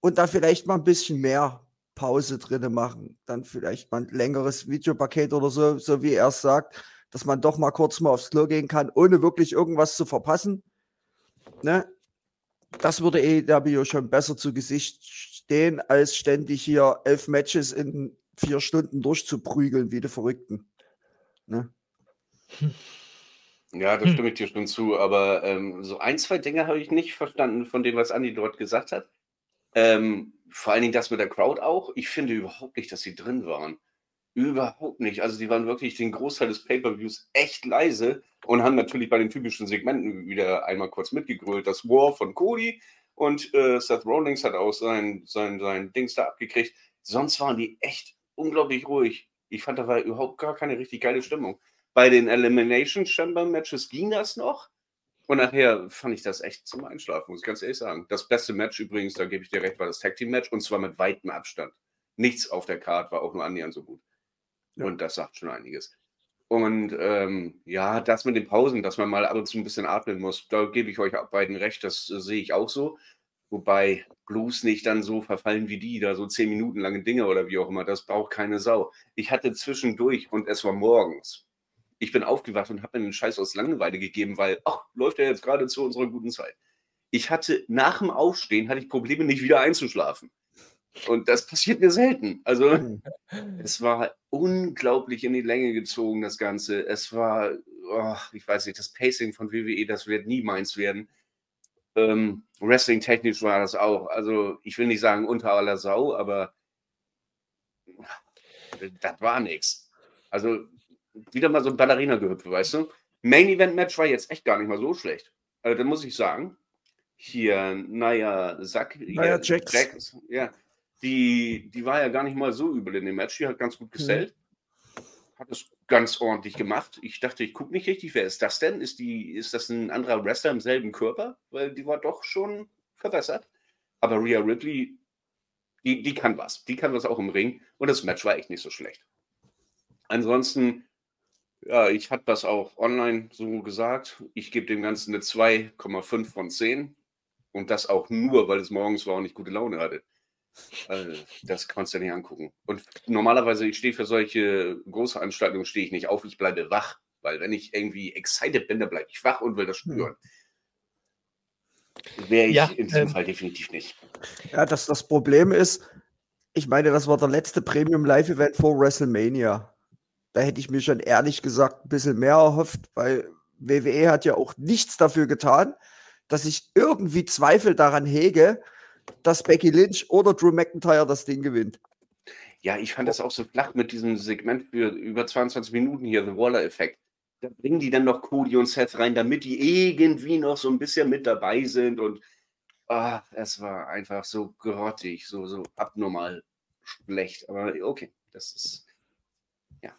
und da vielleicht mal ein bisschen mehr Pause drin machen. Dann vielleicht mal ein längeres Videopaket oder so, so wie er es sagt, dass man doch mal kurz mal aufs Klo gehen kann, ohne wirklich irgendwas zu verpassen. Ne? Das würde AEW schon besser zu Gesicht stehen, als ständig hier elf Matches in vier Stunden durchzuprügeln wie die Verrückten. Ne? Ja, da stimme ich dir schon zu, aber ähm, so ein, zwei Dinge habe ich nicht verstanden von dem, was Andi dort gesagt hat. Ähm, vor allen Dingen das mit der Crowd auch. Ich finde überhaupt nicht, dass sie drin waren. Überhaupt nicht. Also die waren wirklich den Großteil des Pay-per-Views echt leise und haben natürlich bei den typischen Segmenten wieder einmal kurz mitgegrölt. Das War von Cody und äh, Seth Rollins hat auch sein, sein, sein Dings da abgekriegt. Sonst waren die echt unglaublich ruhig. Ich fand, da war überhaupt gar keine richtig geile Stimmung. Bei den Elimination Chamber Matches ging das noch. Und nachher fand ich das echt zum Einschlafen, muss ich ganz ehrlich sagen. Das beste Match übrigens, da gebe ich dir recht, war das Tag Team Match und zwar mit weitem Abstand. Nichts auf der Karte war auch nur annähernd so gut. Ja. Und das sagt schon einiges. Und ähm, ja, das mit den Pausen, dass man mal ab und zu ein bisschen atmen muss, da gebe ich euch beiden recht, das äh, sehe ich auch so. Wobei bloß nicht dann so verfallen wie die, da so zehn Minuten lange Dinge oder wie auch immer, das braucht keine Sau. Ich hatte zwischendurch und es war morgens. Ich bin aufgewacht und habe mir den Scheiß aus Langeweile gegeben, weil, ach, läuft ja jetzt gerade zu unserer guten Zeit. Ich hatte nach dem Aufstehen hatte ich Probleme, nicht wieder einzuschlafen. Und das passiert mir selten. Also Hm. es war unglaublich in die Länge gezogen, das Ganze. Es war, oh, ich weiß nicht, das Pacing von WWE, das wird nie meins werden. Ähm, Wrestling-technisch war das auch. Also ich will nicht sagen unter aller Sau, aber das war nichts. Also wieder mal so ein Ballerina-Gehüpfe, weißt du? Main-Event-Match war jetzt echt gar nicht mal so schlecht. Also da muss ich sagen, hier, naja, Sack, Nia hier, Jax. ja, die, die war ja gar nicht mal so übel in dem Match. Die hat ganz gut gesellt. Hat es ganz ordentlich gemacht. Ich dachte, ich gucke nicht richtig. Wer ist das denn? Ist, die, ist das ein anderer Wrestler im selben Körper? Weil die war doch schon verwässert. Aber Rhea Ripley, die, die kann was. Die kann was auch im Ring. Und das Match war echt nicht so schlecht. Ansonsten, ja, ich hatte das auch online so gesagt. Ich gebe dem Ganzen eine 2,5 von 10. Und das auch nur, weil es morgens war und ich gute Laune hatte. Also, das kannst du dir nicht angucken. Und normalerweise, ich stehe für solche Großveranstaltungen, stehe ich nicht auf, ich bleibe wach. Weil wenn ich irgendwie excited bin, dann bleibe ich wach und will das spüren. Wäre ich Ja, in diesem ähm, Fall definitiv nicht. Ja, das, das Problem ist, ich meine, das war der letzte Premium Live-Event vor WrestleMania. Da hätte ich mir schon ehrlich gesagt ein bisschen mehr erhofft, weil WWE hat ja auch nichts dafür getan, dass ich irgendwie Zweifel daran hege, dass Becky Lynch oder Drew McIntyre das Ding gewinnt. Ja, ich fand das auch so flach mit diesem Segment für über 22 Minuten hier, The Waller-Effekt. Da bringen die dann noch Cody und Seth rein, damit die irgendwie noch so ein bisschen mit dabei sind. Und ah, es war einfach so grottig, so, so abnormal schlecht. Aber okay, das ist ja?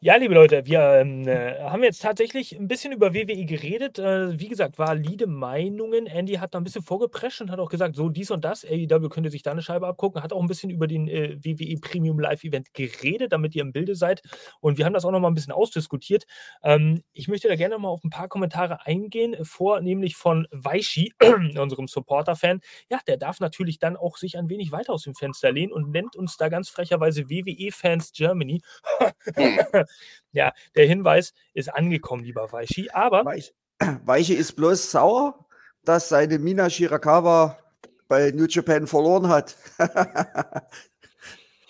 Ja, liebe Leute, wir ähm, äh, haben jetzt tatsächlich ein bisschen über WWE geredet. Äh, wie gesagt, valide Meinungen. Andy hat da ein bisschen vorgeprescht und hat auch gesagt, so dies und das. AEW könnte sich da eine Scheibe abgucken. Hat auch ein bisschen über den äh, WWE Premium Live Event geredet, damit ihr im Bilde seid. Und wir haben das auch noch mal ein bisschen ausdiskutiert. Ähm, ich möchte da gerne mal auf ein paar Kommentare eingehen, vornehmlich von Weishi, unserem Supporter-Fan. Ja, der darf natürlich dann auch sich ein wenig weiter aus dem Fenster lehnen und nennt uns da ganz frecherweise WWE Fans Germany. Hm. ja, der Hinweis ist angekommen, lieber Weishi. Aber Weich, Weiche ist bloß sauer, dass seine Mina Shirakawa bei New Japan verloren hat.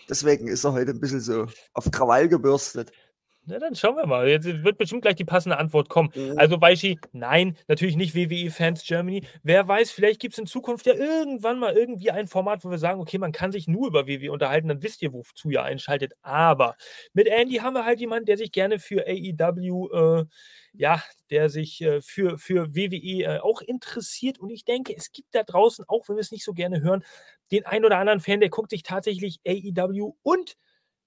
Deswegen ist er heute ein bisschen so auf Krawall gebürstet. Na, dann schauen wir mal. Jetzt wird bestimmt gleich die passende Antwort kommen. Mhm. Also Weishi, nein, natürlich nicht WWE Fans Germany. Wer weiß, vielleicht gibt es in Zukunft ja irgendwann mal irgendwie ein Format, wo wir sagen, okay, man kann sich nur über WWE unterhalten, dann wisst ihr, wozu ihr einschaltet. Aber mit Andy haben wir halt jemanden, der sich gerne für AEW, äh, ja, der sich äh, für, für WWE äh, auch interessiert. Und ich denke, es gibt da draußen, auch wenn wir es nicht so gerne hören, den ein oder anderen Fan, der guckt sich tatsächlich AEW und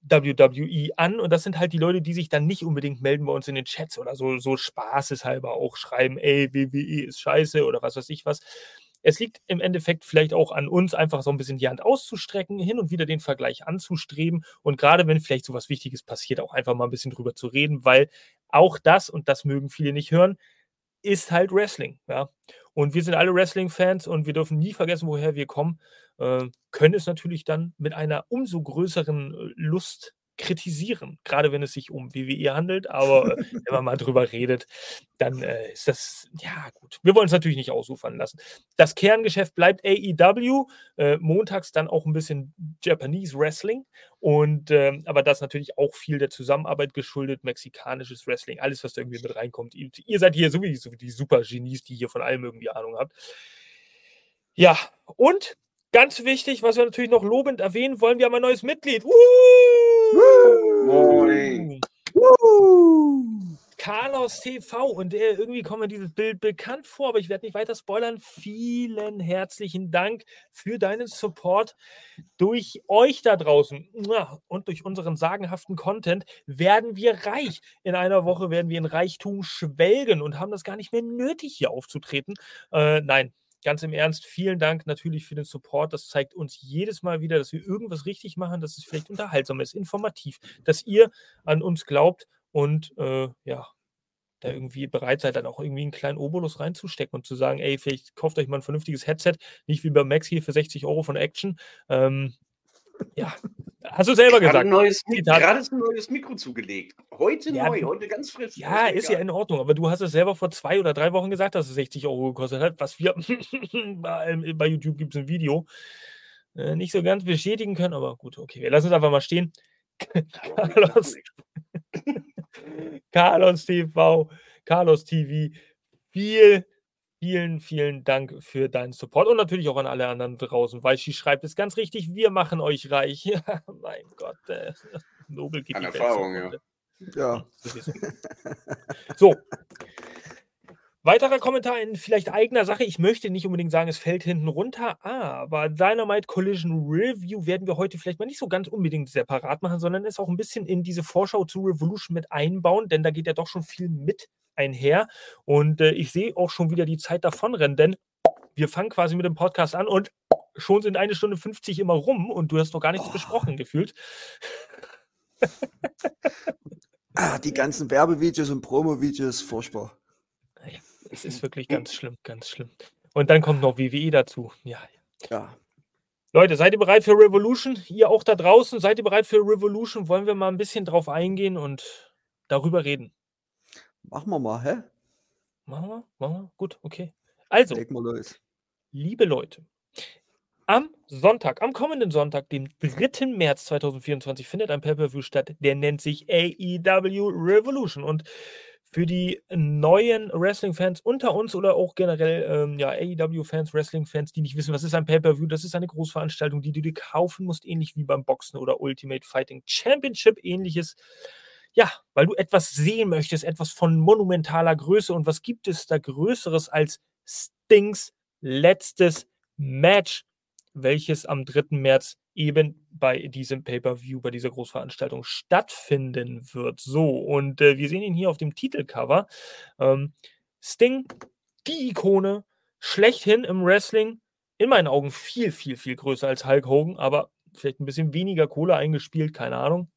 WWE an und das sind halt die Leute, die sich dann nicht unbedingt melden bei uns in den Chats oder so, so spaßeshalber auch schreiben, ey, WWE ist scheiße oder was weiß ich was. Es liegt im Endeffekt vielleicht auch an uns, einfach so ein bisschen die Hand auszustrecken, hin und wieder den Vergleich anzustreben und gerade wenn vielleicht so was Wichtiges passiert, auch einfach mal ein bisschen drüber zu reden, weil auch das, und das mögen viele nicht hören, ist halt Wrestling. Ja? Und wir sind alle Wrestling-Fans und wir dürfen nie vergessen, woher wir kommen. Äh, können es natürlich dann mit einer umso größeren äh, Lust kritisieren, gerade wenn es sich um WWE handelt. Aber äh, wenn man mal drüber redet, dann äh, ist das, ja gut. Wir wollen es natürlich nicht ausufern lassen. Das Kerngeschäft bleibt AEW, äh, montags dann auch ein bisschen Japanese Wrestling. Und ähm, aber das natürlich auch viel der Zusammenarbeit geschuldet, mexikanisches Wrestling, alles, was da irgendwie mit reinkommt. Ihr, ihr seid hier sowieso die super Genies, die hier von allem irgendwie Ahnung habt. Ja, und ganz wichtig, was wir natürlich noch lobend erwähnen wollen, wir haben ein neues Mitglied. Woo! Moin. Woo! Carlos TV und der irgendwie kommt mir dieses Bild bekannt vor, aber ich werde nicht weiter spoilern. Vielen herzlichen Dank für deinen Support. Durch euch da draußen und durch unseren sagenhaften Content werden wir reich. In einer Woche werden wir in Reichtum schwelgen und haben das gar nicht mehr nötig, hier aufzutreten. Äh, nein, ganz im Ernst, vielen Dank natürlich für den Support. Das zeigt uns jedes Mal wieder, dass wir irgendwas richtig machen, dass es vielleicht unterhaltsam ist, informativ, dass ihr an uns glaubt und äh, ja, da irgendwie bereit seid, dann auch irgendwie einen kleinen Obolus reinzustecken und zu sagen, ey, vielleicht kauft euch mal ein vernünftiges Headset, nicht wie bei Max hier für 60 Euro von Action. Ähm, ja, hast du selber Gerade gesagt. neues, gerade ist ein neues Mikro zugelegt. Heute Ja, neu, heute ganz frisch. Ja, mir ist ja in Ordnung, aber du hast es selber vor zwei oder drei Wochen gesagt, dass es 60 Euro gekostet hat, was wir bei, bei YouTube gibt es ein Video äh, nicht so ganz bestätigen können, aber gut, okay, wir lassen es einfach mal stehen. Carlos, Carlos TV, Carlos TV, viel, vielen, vielen Dank für deinen Support und natürlich auch an alle anderen draußen, weil sie schreibt es ganz richtig, wir machen euch reich. Ja, mein Gott, äh, Nobel geht An die Welt Erfahrung, ja. zugrunde. Ja. So. Weiterer Kommentar in vielleicht eigener Sache. Ich möchte nicht unbedingt sagen, es fällt hinten runter, aber Dynamite Collision Review werden wir heute vielleicht mal nicht so ganz unbedingt separat machen, sondern es auch ein bisschen in diese Vorschau zu Revolution mit einbauen, denn da geht ja doch schon viel mit einher. Und äh, ich sehe auch schon wieder die Zeit davonrennen, denn wir fangen quasi mit dem Podcast an und schon sind eine Stunde 50 immer rum und du hast noch gar nichts Oh. besprochen gefühlt. Ah, die ganzen Werbevideos und Promo-Videos, furchtbar. Es ist wirklich ganz schlimm, ganz schlimm. Und dann kommt noch WWE dazu. Ja, Ja. Leute, seid ihr bereit für Revolution? Ihr auch da draußen, seid ihr bereit für Revolution? Wollen wir mal ein bisschen drauf eingehen und darüber reden? Machen wir mal, hä? Machen wir? Machen wir? Gut, okay. Also, los. liebe Leute, am Sonntag, am kommenden Sonntag, dem 3. März 2024, findet ein Pay-Per-View statt, der nennt sich AEW Revolution. Und für die neuen Wrestling-Fans unter uns oder auch generell ähm, ja, AEW-Fans, Wrestling-Fans, die nicht wissen, was ist ein Pay-Per-View, das ist eine Großveranstaltung, die du dir kaufen musst, ähnlich wie beim Boxen oder Ultimate Fighting Championship, ähnliches. Ja, weil du etwas sehen möchtest, etwas von monumentaler Größe. Und was gibt es da Größeres als Stings letztes Match, welches am 3. März eben bei diesem Pay-Per-View, bei dieser Großveranstaltung stattfinden wird. So, und äh, wir sehen ihn hier auf dem Titelcover. Ähm, Sting, die Ikone, schlechthin im Wrestling, in meinen Augen viel, viel, viel größer als Hulk Hogan, aber vielleicht ein bisschen weniger Kohle eingespielt, keine Ahnung.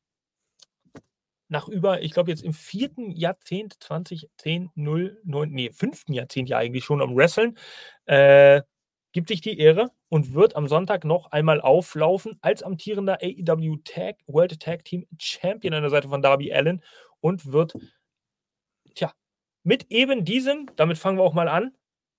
Nach über, ich glaube jetzt im vierten Jahrzehnt, 2010, 0, 9, nee, fünften Jahrzehnt ja eigentlich schon am Wrestlen, äh, gibt sich die Ehre und wird am Sonntag noch einmal auflaufen als amtierender AEW Tag, World Tag Team Champion an der Seite von Darby Allen und wird, tja, mit eben diesem, damit fangen wir auch mal an,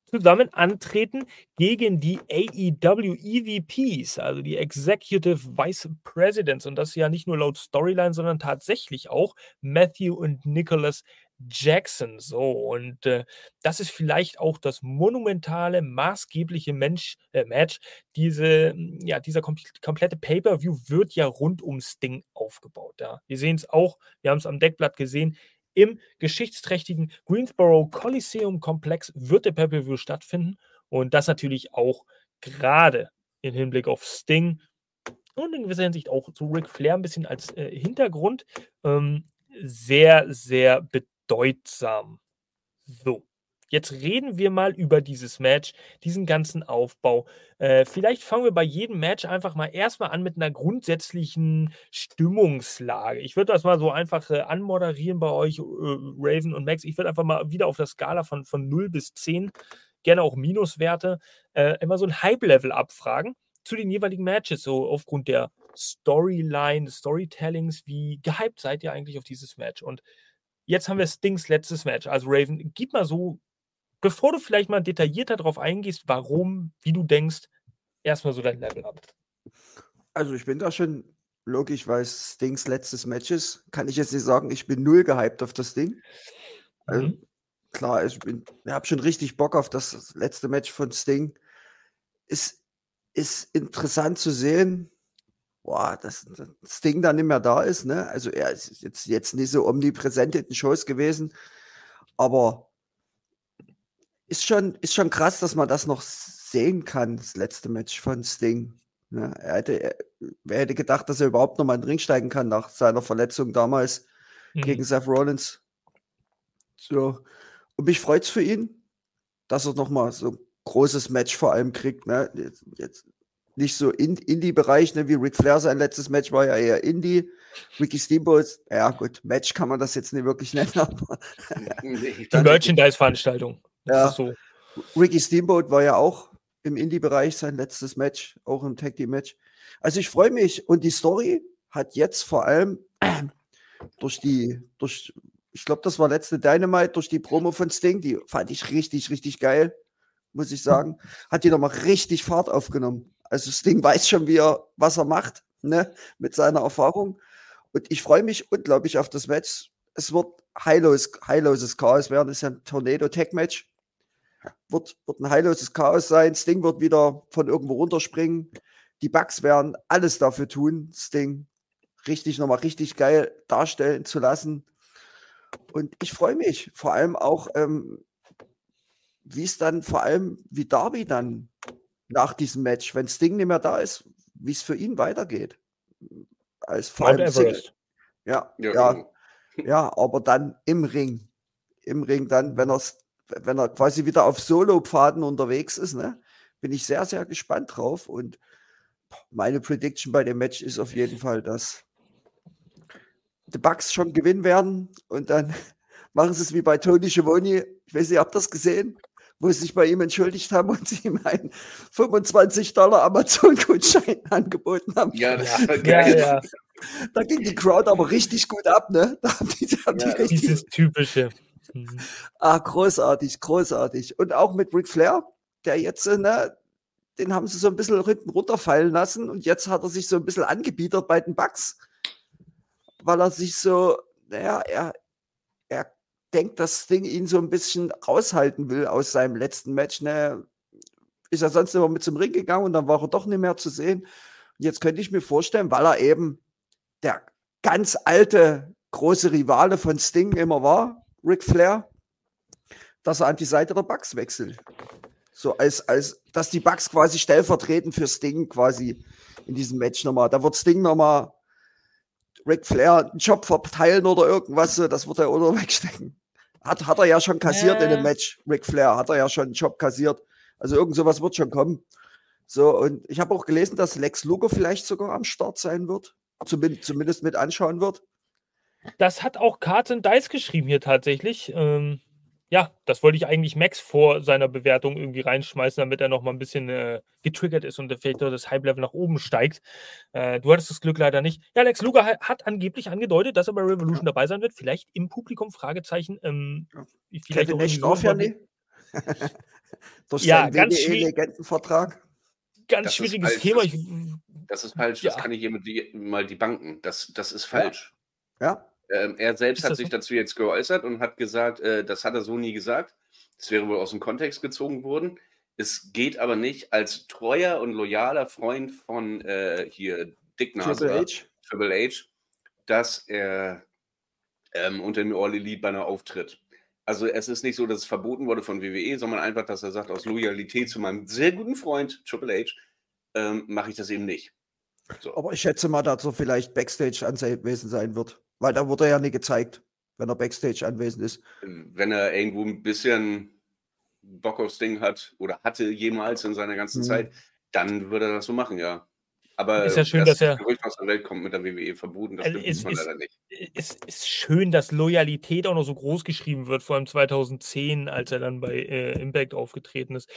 zusammen antreten gegen die AEW EVPs, also die Executive Vice Presidents. Und das ja nicht nur laut Storyline, sondern tatsächlich auch Matthew und Nicholas Jackson. So, und äh, das ist vielleicht auch das monumentale, maßgebliche Mensch, äh, Match. Diese, mm, ja, dieser kom komplette Pay-Per-View wird ja rund um Sting aufgebaut. Ja. Wir sehen es auch, wir haben es am Deckblatt gesehen. Im geschichtsträchtigen Greensboro Coliseum Komplex wird der Pay-Per-View stattfinden. Und das natürlich auch gerade im Hinblick auf Sting und in gewisser Hinsicht auch zu Ric Flair ein bisschen als äh, Hintergrund ähm, sehr, sehr bedeutsam. So, jetzt reden wir mal über dieses Match, diesen ganzen Aufbau. Äh, vielleicht fangen wir bei jedem Match einfach mal erstmal an mit einer grundsätzlichen Stimmungslage. Ich würde das mal so einfach äh, anmoderieren bei euch, äh, Raven und Max. Ich würde einfach mal wieder auf der Skala von, von 0 bis 10, gerne auch Minuswerte, äh, immer so ein Hype-Level abfragen zu den jeweiligen Matches, so aufgrund der Storyline, Storytellings. Wie gehypt seid ihr eigentlich auf dieses Match? Und jetzt haben wir Stings letztes Match. Also Raven, gib mal so, bevor du vielleicht mal detaillierter darauf eingehst, warum, wie du denkst, erstmal so dein Level ab. Also ich bin da schon logisch, weil es Stings letztes Match ist. Kann ich jetzt nicht sagen, ich bin null gehypt auf das Ding. Also, Mhm. klar, ich bin, ich habe schon richtig Bock auf das letzte Match von Sting. Ist, ist interessant zu sehen, boah, dass dass Sting da nicht mehr da ist. Ne? Also er ist jetzt, jetzt nicht so omnipräsent in den Shows gewesen, aber ist schon, ist schon krass, dass man das noch sehen kann, das letzte Match von Sting. Ne? Er hätte, er, wer hätte gedacht, dass er überhaupt noch mal in den Ring steigen kann nach seiner Verletzung damals Mhm. gegen Seth Rollins. So. Und mich freut es für ihn, dass er noch mal so großes Match vor allem kriegt. Ne? Jetzt, jetzt nicht so in, Indie-Bereich, ne? wie Ric Flair sein letztes Match war ja eher Indie. Ricky Steamboat, ja gut, Match kann man das jetzt nicht wirklich nennen, aber die Merchandise-Veranstaltung. Ja, so. Ricky Steamboat war ja auch im Indie-Bereich sein letztes Match, auch im Tag Team Match. Also ich freue mich und die Story hat jetzt vor allem durch die, durch, ich glaube, das war letzte Dynamite, durch die Promo von Sting, die fand ich richtig, richtig geil, muss ich sagen, hat die nochmal richtig Fahrt aufgenommen. Also Sting weiß schon, wie er, was er macht, ne, mit seiner Erfahrung. Und ich freue mich unglaublich auf das Match. Es wird heillos, heilloses Chaos werden. Es ist ein Tornado-Tech-Match. Wird, wird ein heilloses Chaos sein. Sting wird wieder von irgendwo runterspringen. Die Bugs werden alles dafür tun, Sting richtig nochmal richtig geil darstellen zu lassen. Und ich freue mich vor allem auch, ähm, wie es dann vor allem, wie Darby dann nach diesem Match, wenn Sting nicht mehr da ist, wie es für ihn weitergeht. Als vor allem ja, ja, ja, ja, aber dann im Ring. Im Ring dann, wenn er, wenn er quasi wieder auf Solo-Pfaden unterwegs ist, ne, bin ich sehr, sehr gespannt drauf. Und meine Prediction bei dem Match ist auf jeden Fall, dass die Bugs schon gewinnen werden und dann machen sie es wie bei Tony Schiavone. Ich weiß nicht, habt ihr das gesehen? Wo sie sich bei ihm entschuldigt haben und sie ihm einen 25 Dollar Amazon-Gutschein angeboten haben. Ja, das war geil. Ja, ja. Da ging die Crowd aber richtig gut ab, ne? Da haben die, da haben ja, die richtig, dieses typische. Mhm. Ah, großartig, großartig. Und auch mit Ric Flair, der jetzt, äh, ne, den haben sie so ein bisschen hinten runterfallen lassen und jetzt hat er sich so ein bisschen angebietet bei den Bugs weil er sich so, naja, er denkt, dass Sting ihn so ein bisschen raushalten will aus seinem letzten Match. Ne? Ist er sonst immer mit zum Ring gegangen und dann war er doch nicht mehr zu sehen. Und jetzt könnte ich mir vorstellen, weil er eben der ganz alte große Rivale von Sting immer war, Ric Flair, dass er an die Seite der Bugs wechselt. So als, als, dass die Bugs quasi stellvertretend für Sting quasi in diesem Match nochmal, da wird Sting nochmal Ric Flair einen Job verteilen oder irgendwas, das wird er oder wegstecken. Hat, hat er ja schon kassiert äh. in dem Match. Ric Flair hat er ja schon einen Job kassiert. Also irgend sowas wird schon kommen. So, und ich habe auch gelesen, dass Lex Luger vielleicht sogar am Start sein wird. Zumindest, zumindest mit anschauen wird. Das hat auch Carton Dice geschrieben hier tatsächlich. Ähm, ja, das wollte ich eigentlich Max vor seiner Bewertung irgendwie reinschmeißen, damit er noch mal ein bisschen äh, getriggert ist und vielleicht das Hype-Level nach oben steigt. Äh, du hattest das Glück leider nicht. Ja, Lex Luger hat angeblich angedeutet, dass er bei Revolution ja. dabei sein wird. Vielleicht im Publikum, Fragezeichen. Ähm, vielleicht Kevin auch Nash ja nicht. Durch ja, ganz e Legendenvertrag. Ganz das schwieriges Thema. Das, das, ist falsch. Ja. Das kann ich hier mal die Banken. Das, das ist falsch. ja. Ähm, er selbst hat sich so? dazu jetzt geäußert und hat gesagt, äh, das hat er so nie gesagt. Das wäre wohl aus dem Kontext gezogen worden. Es geht aber nicht als treuer und loyaler Freund von äh, hier Dick Nase, Triple H. Triple H, dass er ähm, unter dem All Elite Banner auftritt. Also es ist nicht so, dass es verboten wurde von WWE, sondern einfach, dass er sagt, aus Loyalität zu meinem sehr guten Freund Triple H ähm, mache ich das eben nicht. So. Aber ich schätze mal, dass er vielleicht Backstage anwesend sein wird. Weil da wurde er ja nie gezeigt, wenn er Backstage anwesend ist. Wenn er irgendwo ein bisschen Bock aufs Ding hat oder hatte jemals in seiner ganzen mhm. Zeit, dann würde er das so machen, ja. Aber ist ja schön, dass er Gerücht aus der Welt kommt mit der WWE verboten, das also ist, man ist, leider nicht. Es ist, ist schön, dass Loyalität auch noch so groß geschrieben wird, vor allem 2010, als er dann bei äh, Impact aufgetreten ist.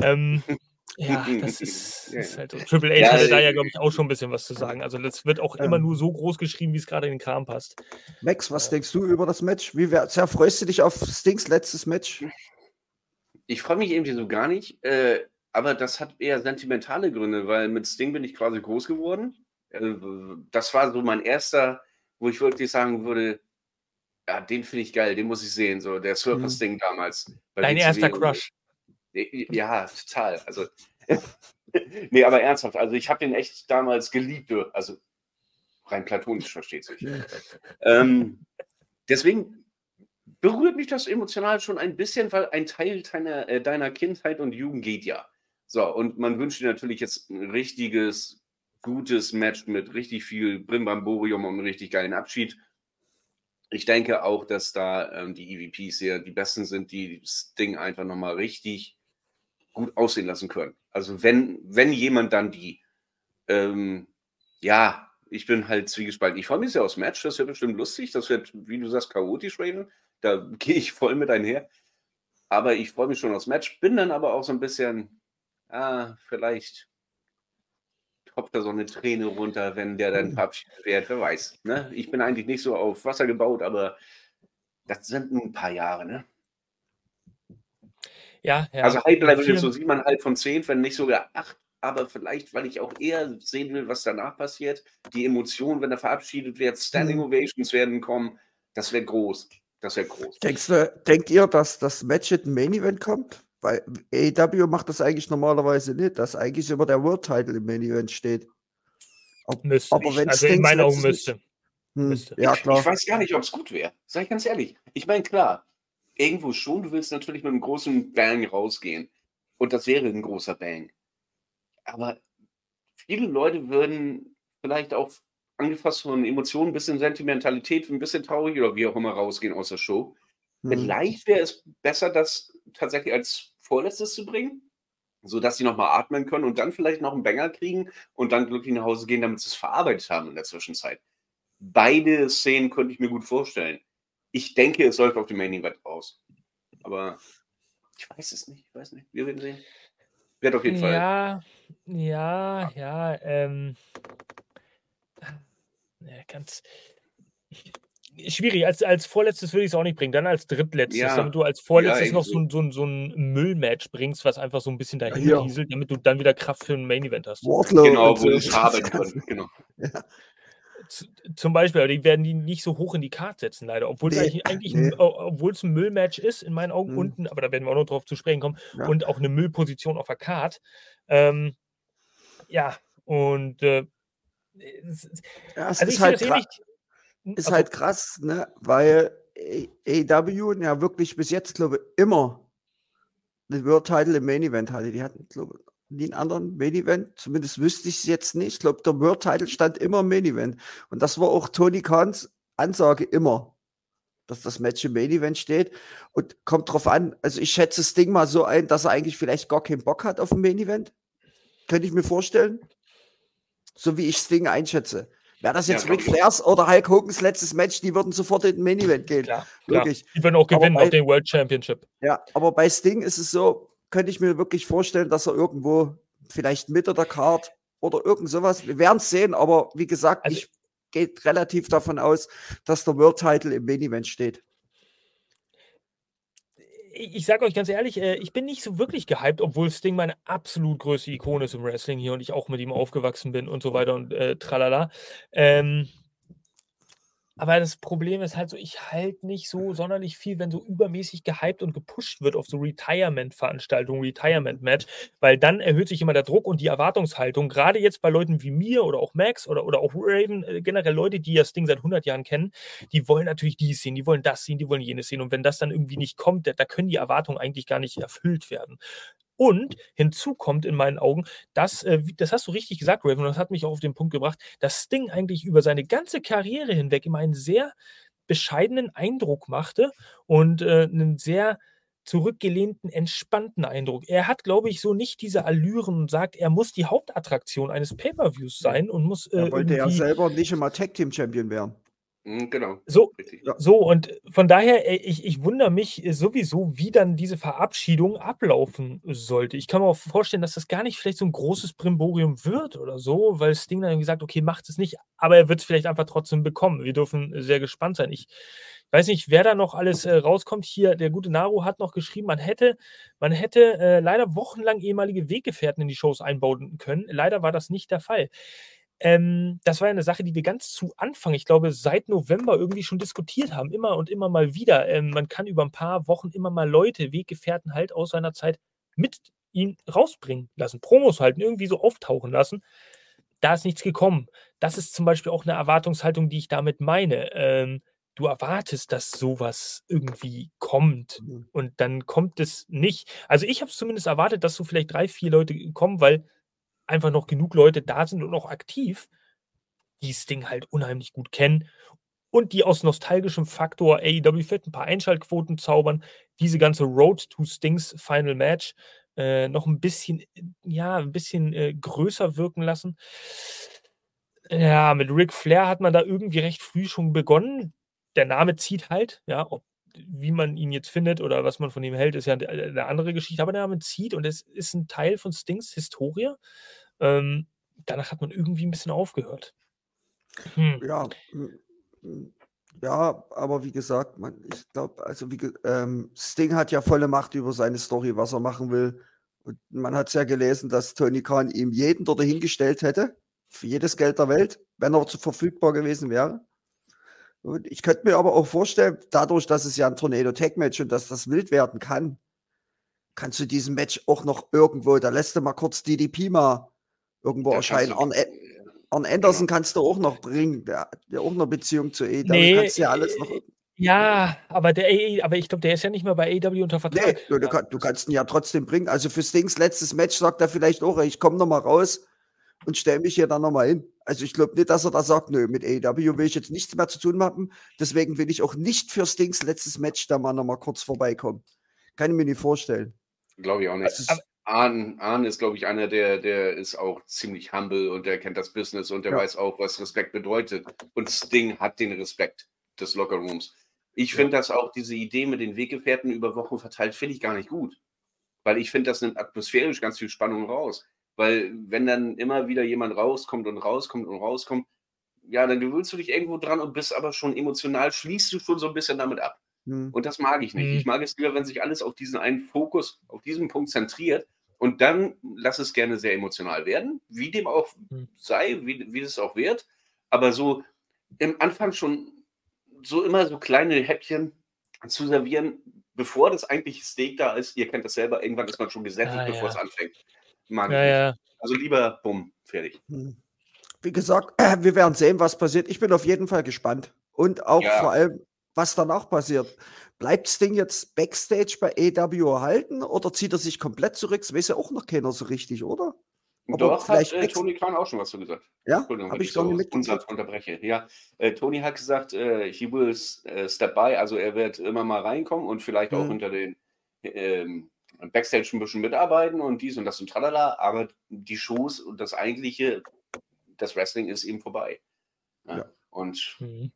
Ähm, Ja, das ist, ja. ist halt so. Triple H ja, hatte da ja, glaube ich, auch schon ein bisschen was zu sagen. Also das wird auch ähm, immer nur so groß geschrieben, wie es gerade in den Kram passt. Max, was denkst du über das Match? Wie sehr freust du dich auf Stings letztes Match? Ich freue mich irgendwie so gar nicht, äh, aber das hat eher sentimentale Gründe, weil mit Sting bin ich quasi groß geworden. Äh, das war so mein erster, wo ich wirklich sagen würde, ja, den finde ich geil, den muss ich sehen, so der Surfer-Sting mhm. damals. Dein erster Crush. Ja, total. Also, nee, aber ernsthaft, also ich habe den echt damals geliebt, also rein platonisch versteht sich. ähm, deswegen berührt mich das emotional schon ein bisschen, weil ein Teil deiner, äh, deiner Kindheit und Jugend geht ja. So, und man wünscht dir natürlich jetzt ein richtiges, gutes Match mit richtig viel Brimbamborium und einem richtig geilen Abschied. Ich denke auch, dass da ähm, die EVPs hier die besten sind, die das Ding einfach nochmal richtig gut aussehen lassen können. Also wenn, wenn jemand dann die, ähm, ja, ich bin halt zwiegespalten. Ich freue mich sehr aufs Match, das wird bestimmt lustig, das wird, wie du sagst, chaotisch, Raven. Da gehe ich voll mit einher. Aber ich freue mich schon aufs Match, bin dann aber auch so ein bisschen, ah, vielleicht tropft da so eine Träne runter, wenn der dann verabschiedet wird, wer weiß. Ne? Ich bin eigentlich nicht so auf Wasser gebaut, aber das sind ein paar Jahre, ne? Ja, ja. Also Hype Level ist so siebeneinhalb von zehn, wenn nicht sogar acht, aber vielleicht, weil ich auch eher sehen will, was danach passiert. Die Emotionen, wenn er verabschiedet wird, Standing Mhm. Ovations werden kommen, das wäre groß. Das wäre groß. Denkst du, denkt ihr, dass das Match in Main Event kommt? Weil AEW macht das eigentlich normalerweise nicht, dass eigentlich immer der World Title im Main Event steht. Ob, müsste aber ich. wenn Also in meinen Augen müsste. hm, müsste. ja, ich, klar. ich weiß gar nicht, ob es gut wäre. Sag ich ganz ehrlich. Ich meine, klar, irgendwo schon, du willst natürlich mit einem großen Bang rausgehen. Und das wäre ein großer Bang. Aber viele Leute würden vielleicht auch angefasst von Emotionen, ein bisschen Sentimentalität, ein bisschen traurig oder wie auch immer rausgehen aus der Show. Hm. Vielleicht wäre es besser, das tatsächlich als vorletztes zu bringen, sodass sie nochmal atmen können und dann vielleicht noch einen Banger kriegen und dann glücklich nach Hause gehen, damit sie es verarbeitet haben in der Zwischenzeit. Beide Szenen könnte ich mir gut vorstellen. Ich denke, es läuft auf dem Main Event aus. Aber ich weiß es nicht. Ich weiß nicht. Wir werden sehen. Wird auf jeden Fall. Ja, ja, ja, ähm, ja, ganz schwierig. Als, als vorletztes würde ich es auch nicht bringen, dann als drittletztes, Ja. damit du als vorletztes Ja, noch so, so, so ein Müllmatch bringst, was einfach so ein bisschen dahin Ja. rieselt, damit du dann wieder Kraft für ein Main Event hast. Wardlow Genau, wo sie es verarbeiten können. Genau. Z- Zum Beispiel, aber die werden die nicht so hoch in die Karte setzen, leider. Obwohl es Nee, eigentlich, eigentlich nee. ein, obwohl es ein Müllmatch ist, in meinen Augen Mhm. unten, aber da werden wir auch noch drauf zu sprechen kommen, Ja. und auch eine Müllposition auf der Karte. Ähm, ja, und äh, es, Ja, es also ich ist halt, das gra- ähnlich. ist Also, halt krass, ne? weil AEW ja wirklich bis jetzt, glaube ich, immer den World Title im Main Event hatte. Die hatten, glaube einen anderen Main Event. Zumindest wüsste ich es jetzt nicht. Ich glaube, der World Title stand immer im Main Event. Und das war auch Tony Khans Ansage immer, dass das Match im Main Event steht. Und kommt drauf an. Also ich schätze das Ding mal so ein, dass er eigentlich vielleicht gar keinen Bock hat auf ein Main Event. Könnte ich mir vorstellen. So wie ich das Ding einschätze. Wäre das Ja, jetzt glaub Ric. Flairs oder Hulk Hogans letztes Match, die würden sofort in den Main Event gehen. klar, klar. Wirklich. Die werden auch gewinnen bei- auf den World Championship. Ja, aber bei Sting ist es so, könnte ich mir wirklich vorstellen, dass er irgendwo vielleicht Mitte der Card oder irgend sowas, wir werden es sehen, aber wie gesagt, Also- ich gehe relativ davon aus, dass der World Title im Main Event steht. Ich, sage euch ganz ehrlich, äh, ich bin nicht so wirklich gehypt, obwohl Sting meine absolut größte Ikone ist im Wrestling hier und ich auch mit ihm aufgewachsen bin und so weiter und äh, tralala. Ähm, aber das Problem ist halt so, ich halte nicht so sonderlich viel, wenn so übermäßig gehypt und gepusht wird auf so Retirement-Veranstaltungen, Retirement-Match, weil dann erhöht sich immer der Druck und die Erwartungshaltung. Gerade jetzt bei Leuten wie mir oder auch Max oder, oder auch Raven, äh, generell Leute, die das Ding seit 100 Jahren kennen, die wollen natürlich dies sehen, die wollen das sehen, die wollen jenes sehen. Und wenn das dann irgendwie nicht kommt, da, da können die Erwartungen eigentlich gar nicht erfüllt werden. Und hinzu kommt in meinen Augen, dass, äh, das hast du richtig gesagt, Raven, und das hat mich auch auf den Punkt gebracht, dass Sting eigentlich über seine ganze Karriere hinweg immer einen sehr bescheidenen Eindruck machte und äh, einen sehr zurückgelehnten, entspannten Eindruck. Er hat, glaube ich, so nicht diese Allüren und sagt, er muss die Hauptattraktion eines Pay-Per-Views sein und muss äh, Er wollte ja selber nicht immer Tag Team Champion werden. Mhm, Genau. so. Ja. so, und von daher, ich, ich wundere mich äh, sowieso, wie dann diese Verabschiedung ablaufen sollte. Ich kann mir auch vorstellen, dass das gar nicht vielleicht so ein großes Brimborium wird oder so, weil Sting dann gesagt, okay, macht es nicht, aber er wird es vielleicht einfach trotzdem bekommen. Wir dürfen sehr gespannt sein. Ich weiß nicht, wer da noch alles äh, rauskommt. Hier, der gute Naru hat noch geschrieben, man hätte, man hätte äh, leider wochenlang ehemalige Weggefährten in die Shows einbauen können. Leider war das nicht der Fall. Ähm, das war ja eine Sache, die wir ganz zu Anfang, ich glaube, seit November irgendwie schon diskutiert haben, immer und immer mal wieder. Ähm, man kann über ein paar Wochen immer mal Leute, Weggefährten halt aus seiner Zeit mit ihm rausbringen lassen, Promos halten, irgendwie so auftauchen lassen. Da ist nichts gekommen. Das ist zum Beispiel auch eine Erwartungshaltung, die ich damit meine. Ähm, du erwartest, dass sowas irgendwie kommt Mhm. und dann kommt es nicht. Also ich habe es zumindest erwartet, dass so vielleicht drei, vier Leute kommen, weil einfach noch genug Leute da sind und noch aktiv, die das Ding halt unheimlich gut kennen und die aus nostalgischem Faktor AEW vielleicht ein paar Einschaltquoten zaubern. Diese ganze Road to Stings Final Match äh, noch ein bisschen, ja, ein bisschen äh, größer wirken lassen. Ja, mit Ric Flair hat man da irgendwie recht früh schon begonnen. Der Name zieht halt, ja, ob, wie man ihn jetzt findet oder was man von ihm hält, ist ja eine andere Geschichte, aber der Name zieht und es ist ein Teil von Stings Historie. Ähm, danach hat man irgendwie ein bisschen aufgehört. Hm. Ja, ja, aber wie gesagt, man, ich glaube, also wie, ähm, Sting hat ja volle Macht über seine Story, was er machen will. Und man hat es ja gelesen, dass Tony Khan ihm jeden dort hingestellt hätte, für jedes Geld der Welt, wenn er verfügbar gewesen wäre. Und ich könnte mir aber auch vorstellen, dadurch, dass es ja ein Tornado Tag Match und dass das wild werden kann, kannst du diesen Match auch noch irgendwo, da lässt du mal kurz DDP mal irgendwo erscheinen. Arn, Arn Anderson genau. kannst du auch noch bringen, der hat ja auch eine Beziehung zu AEW, nee, kannst du ja alles noch. Ja, aber der AE, aber ich glaube, der ist ja nicht mehr bei AEW unter Vertrag. Nee, du, du, kannst ihn ja trotzdem bringen. Also für Stings letztes Match sagt er vielleicht auch, ich komme noch mal raus und stelle mich hier dann noch mal hin. Also ich glaube nicht, dass er da sagt, nö, mit AEW will ich jetzt nichts mehr zu tun haben. Deswegen will ich auch nicht für Stings letztes Match da mal noch mal kurz vorbeikommen. Kann ich mir nicht vorstellen. Glaube ich auch nicht. Also, Arn ist, glaube ich, einer, der, der ist auch ziemlich humble und der kennt das Business und der ja. weiß auch, was Respekt bedeutet. Und Sting hat den Respekt des Lockerrooms. Ich finde das auch, diese Idee mit den Weggefährten über Wochen verteilt, finde ich gar nicht gut. Weil ich finde, das nimmt atmosphärisch ganz viel Spannung raus. Weil wenn dann immer wieder jemand rauskommt und rauskommt und rauskommt, ja, dann gewöhnst du dich irgendwo dran und bist aber schon emotional, schließt du schon so ein bisschen damit ab. Hm. Und das mag ich nicht. Hm. Ich mag es lieber, wenn sich alles auf diesen einen Fokus, auf diesen Punkt zentriert und dann lass es gerne sehr emotional werden, wie dem auch hm. sei, wie, wie es auch wird. Aber so im Anfang schon so immer so kleine Häppchen zu servieren, bevor das eigentliche Steak da ist. Ihr kennt das selber, irgendwann ist man schon gesättigt, ah, bevor ja. es anfängt. Mag ja, ja. Also lieber, bumm, fertig. Hm. Wie gesagt, wir werden sehen, was passiert. Ich bin auf jeden Fall gespannt. Und auch ja. vor allem, was danach passiert. Bleibt Sting jetzt Backstage bei AW erhalten oder zieht er sich komplett zurück? Das weiß ja auch noch keiner so richtig, oder? Aber Doch, vielleicht hat äh, Tony Khan auch schon was zu gesagt. Ja, habe ich, ich so nicht unterbreche. Ja, äh, Tony hat gesagt, äh, he will uh, step by, also er wird immer mal reinkommen und vielleicht mhm. auch hinter den ähm, Backstage ein bisschen mitarbeiten und dies und das und tralala, aber die Shows und das eigentliche, das Wrestling ist eben vorbei. Ja. ja. Und mhm.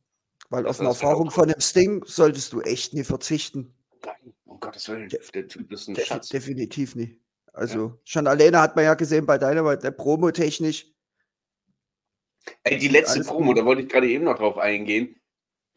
Weil auf eine Erfahrung von dem Sting solltest du echt nie verzichten. Nein, um Gottes Willen. Der, Typ ist ein Def Schatz. Definitiv nicht. Also ja. schon alleine hat man ja gesehen bei Dynamite, der Promo-technisch. Ey, die letzte Promo, gut. da wollte ich gerade eben noch drauf eingehen.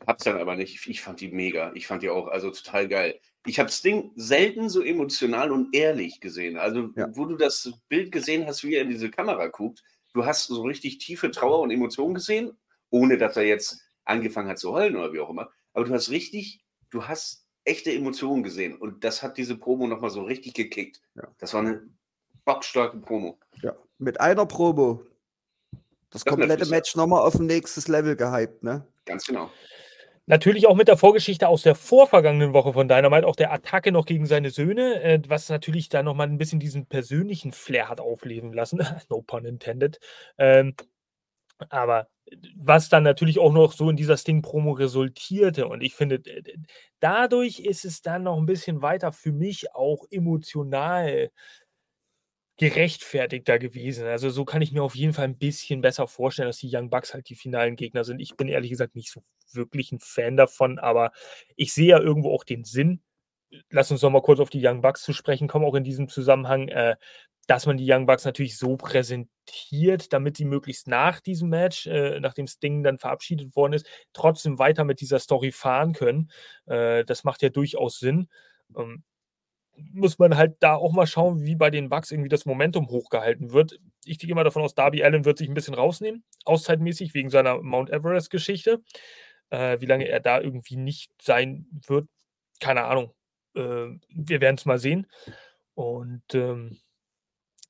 Hab's dann aber nicht. Ich fand die mega. Ich fand die auch also total geil. Ich habe Sting selten so emotional und ehrlich gesehen. Also, ja. wo du das Bild gesehen hast, wie er in diese Kamera guckt, du hast so richtig tiefe Trauer und Emotionen gesehen, ohne dass er jetzt angefangen hat zu heulen oder wie auch immer. Aber du hast richtig, du hast echte Emotionen gesehen und das hat diese Promo nochmal so richtig gekickt. Ja. Das war eine bockstarke Promo. Ja, mit einer Promo. Das, das komplette Match nochmal auf ein nächstes Level gehypt, ne? Ganz genau. Natürlich auch mit der Vorgeschichte aus der vorvergangenen Woche von Dynamite, auch der Attacke noch gegen seine Söhne, äh, was natürlich da nochmal ein bisschen diesen persönlichen Flair hat aufleben lassen. no pun intended. Ähm, aber was dann natürlich auch noch so in dieser Sting-Promo resultierte. Und ich finde, dadurch ist es dann noch ein bisschen weiter für mich auch emotional gerechtfertigter gewesen. Also so kann ich mir auf jeden Fall ein bisschen besser vorstellen, dass die Young Bucks halt die finalen Gegner sind. Ich bin ehrlich gesagt nicht so wirklich ein Fan davon, aber ich sehe ja irgendwo auch den Sinn. Lass uns noch mal kurz auf die Young Bucks zu sprechen kommen, auch in diesem Zusammenhang. Äh, dass man die Young Bucks natürlich so präsentiert, damit sie möglichst nach diesem Match, äh, nachdem Sting dann verabschiedet worden ist, trotzdem weiter mit dieser Story fahren können. Äh, das macht ja durchaus Sinn. Ähm, muss man halt da auch mal schauen, wie bei den Bucks irgendwie das Momentum hochgehalten wird. Ich gehe mal davon aus, Darby Allen wird sich ein bisschen rausnehmen, auszeitmäßig wegen seiner Mount Everest-Geschichte. Äh, wie lange er da irgendwie nicht sein wird, keine Ahnung. Äh, wir werden es mal sehen. Und ähm,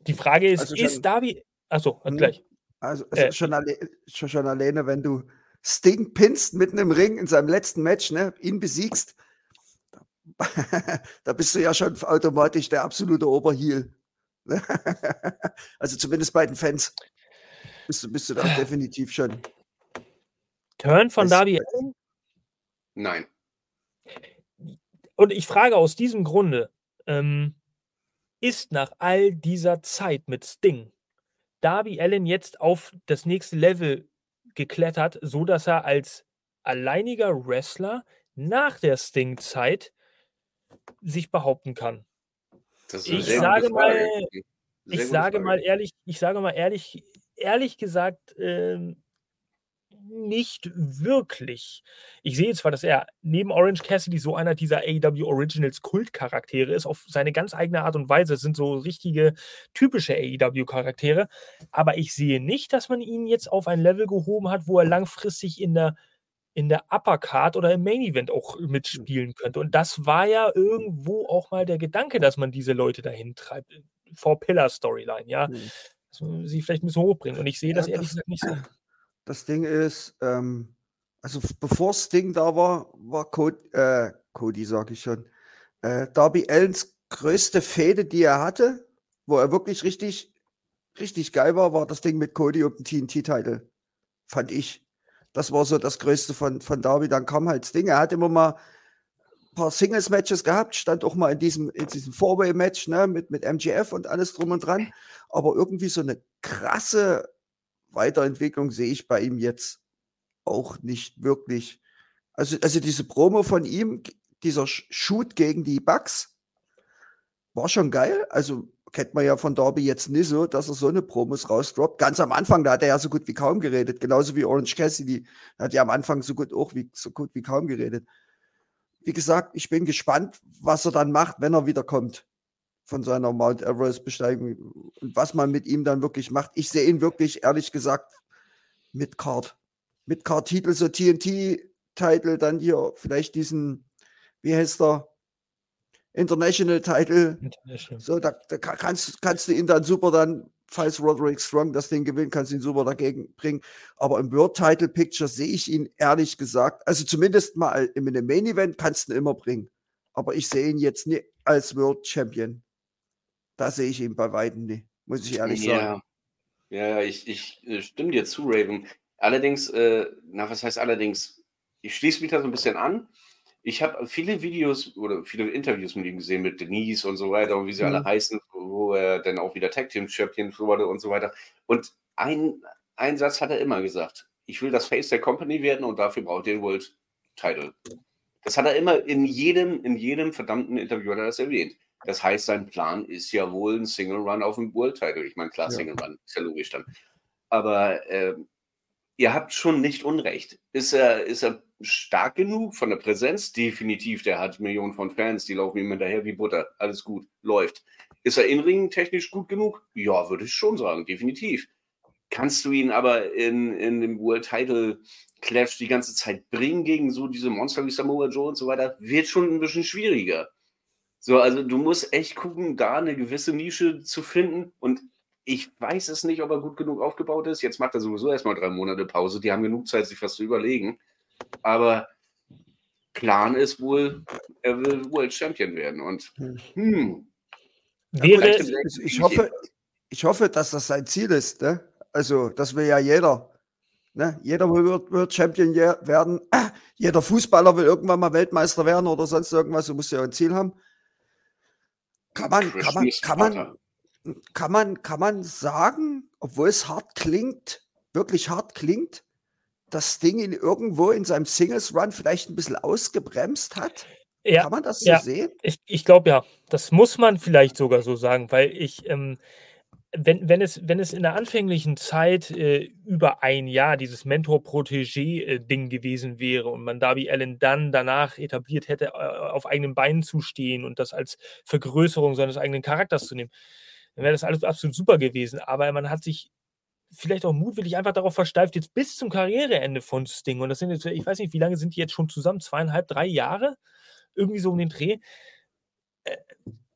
die Frage ist, also schon, ist Darby. Achso, hm, gleich. Also, also äh, schon, alle, schon, schon, alleine, wenn du Sting pinst mitten im Ring in seinem letzten Match, ne, ihn besiegst, da bist du ja schon automatisch der absolute Oberheel. Also zumindest bei den Fans bist du, bist du da definitiv schon. Turn von Darby Nein. Und ich frage aus diesem Grunde, ähm, ist nach all dieser Zeit mit Sting Darby Allen jetzt auf das nächste Level geklettert, so dass er als alleiniger Wrestler nach der Sting-Zeit sich behaupten kann. ich sage mal, ich sage mal ehrlich, ich sage mal ehrlich, ehrlich gesagt, ähm, nicht wirklich. Ich sehe zwar, dass er neben Orange Cassidy so einer dieser AEW Originals Kultcharaktere ist, auf seine ganz eigene Art und Weise. Es sind so richtige typische AEW-Charaktere. Aber ich sehe nicht, dass man ihn jetzt auf ein Level gehoben hat, wo er langfristig in der in der Uppercard oder im Main Event auch mitspielen könnte. Und das war ja irgendwo auch mal der Gedanke, dass man diese Leute dahin treibt. Four Pillar Storyline, ja. Mhm. Dass man sie vielleicht ein bisschen hochbringt. Und ich sehe ja, das ehrlich gesagt nicht so. Das Ding ist, ähm, also bevor Sting da war, war Cody, äh, Cody sage ich schon, äh, Darby Allens größte Fehde, die er hatte, wo er wirklich richtig, richtig geil war, war das Ding mit Cody und dem TNT-Title. Fand ich. Das war so das Größte von, von Darby. Dann kam halt Sting. Er hat immer mal ein paar Singles-Matches gehabt, stand auch mal in diesem, in diesem Four-Way-Match ne, mit, mit MGF und alles drum und dran. Aber irgendwie so eine krasse Weiterentwicklung sehe ich bei ihm jetzt auch nicht wirklich. Also, also diese Promo von ihm, dieser Shoot gegen die Bugs, war schon geil. Also kennt man ja von Darby jetzt nicht so, dass er so eine Promos rausdroppt. Ganz am Anfang, da hat er ja so gut wie kaum geredet. Genauso wie Orange Cassidy. Da hat ja am Anfang so gut auch wie, so gut wie kaum geredet. Wie gesagt, ich bin gespannt, was er dann macht, wenn er wiederkommt von seiner Mount Everest Besteigung und was man mit ihm dann wirklich macht. Ich sehe ihn wirklich, ehrlich gesagt, mit Card. Mit Card-Titel, so TNT-Titel, dann hier vielleicht diesen, wie heißt der? International Title. International. So, da, da, kannst, kannst du ihn dann super dann, falls Roderick Strong das Ding gewinnt, kannst du ihn super dagegen bringen. Aber im World Title Picture sehe ich ihn ehrlich gesagt, also zumindest mal in einem Main Event kannst du ihn immer bringen. Aber ich sehe ihn jetzt nicht als World Champion. Da sehe ich ihn bei Weitem nicht, muss ich ehrlich ja. sagen. Ja, ich, ich äh, stimme dir zu, Raven. Allerdings, äh, na, was heißt allerdings? Ich schließe mich da so ein bisschen an. Ich habe viele Videos oder viele Interviews mit ihm gesehen, mit Denise und so weiter und wie sie mhm. alle heißen, wo er dann auch wieder Tag Team Champion wurde und so weiter. Und ein, ein Satz hat er immer gesagt: Ich will das Face der Company werden und dafür braucht ihr den World Title. Das hat er immer in jedem, in jedem verdammten Interview hat er das erwähnt. Das heißt, sein Plan ist ja wohl ein Single Run auf dem World Title. Ich meine, klar, ja. Single Run, ist ja logisch dann. Aber äh, ihr habt schon nicht Unrecht. Ist er, ist er stark genug von der Präsenz? Definitiv. Der hat Millionen von Fans, die laufen ihm hinterher wie Butter. Alles gut, läuft. Ist er in technisch gut genug? Ja, würde ich schon sagen, definitiv. Kannst du ihn aber in, in dem World Title Clash die ganze Zeit bringen gegen so diese Monster wie Samoa Joe und so weiter? Wird schon ein bisschen schwieriger. So, also du musst echt gucken, da eine gewisse Nische zu finden. Und ich weiß es nicht, ob er gut genug aufgebaut ist. Jetzt macht er sowieso erstmal drei Monate Pause. Die haben genug Zeit, sich was zu überlegen. Aber Plan ist wohl, er will World Champion werden. Und hm, Wäre, ich, ich, hoffe, ich hoffe, dass das sein Ziel ist. Ne? Also, das will ja jeder. Ne? Jeder will World Champion werden. Jeder Fußballer will irgendwann mal Weltmeister werden oder sonst irgendwas. Du musst ja ein Ziel haben. Kann man, kann man, kann man, kann man, kann man sagen, obwohl es hart klingt, wirklich hart klingt, das Ding in irgendwo in seinem Singles Run vielleicht ein bisschen ausgebremst hat? Ja, kann man das so ja, sehen? Ich, ich glaube ja. Das muss man vielleicht sogar so sagen, weil ich, ähm, wenn, wenn, es, wenn es in der anfänglichen Zeit äh, über ein Jahr dieses Mentor-Protégé-Ding gewesen wäre und man Darby Allen dann danach etabliert hätte, auf eigenen Beinen zu stehen und das als Vergrößerung seines eigenen Charakters zu nehmen, dann wäre das alles absolut super gewesen. Aber man hat sich vielleicht auch mutwillig einfach darauf versteift, jetzt bis zum Karriereende von Sting. Und das sind jetzt, ich weiß nicht, wie lange sind die jetzt schon zusammen? Zweieinhalb, drei Jahre? Irgendwie so um den Dreh. Äh,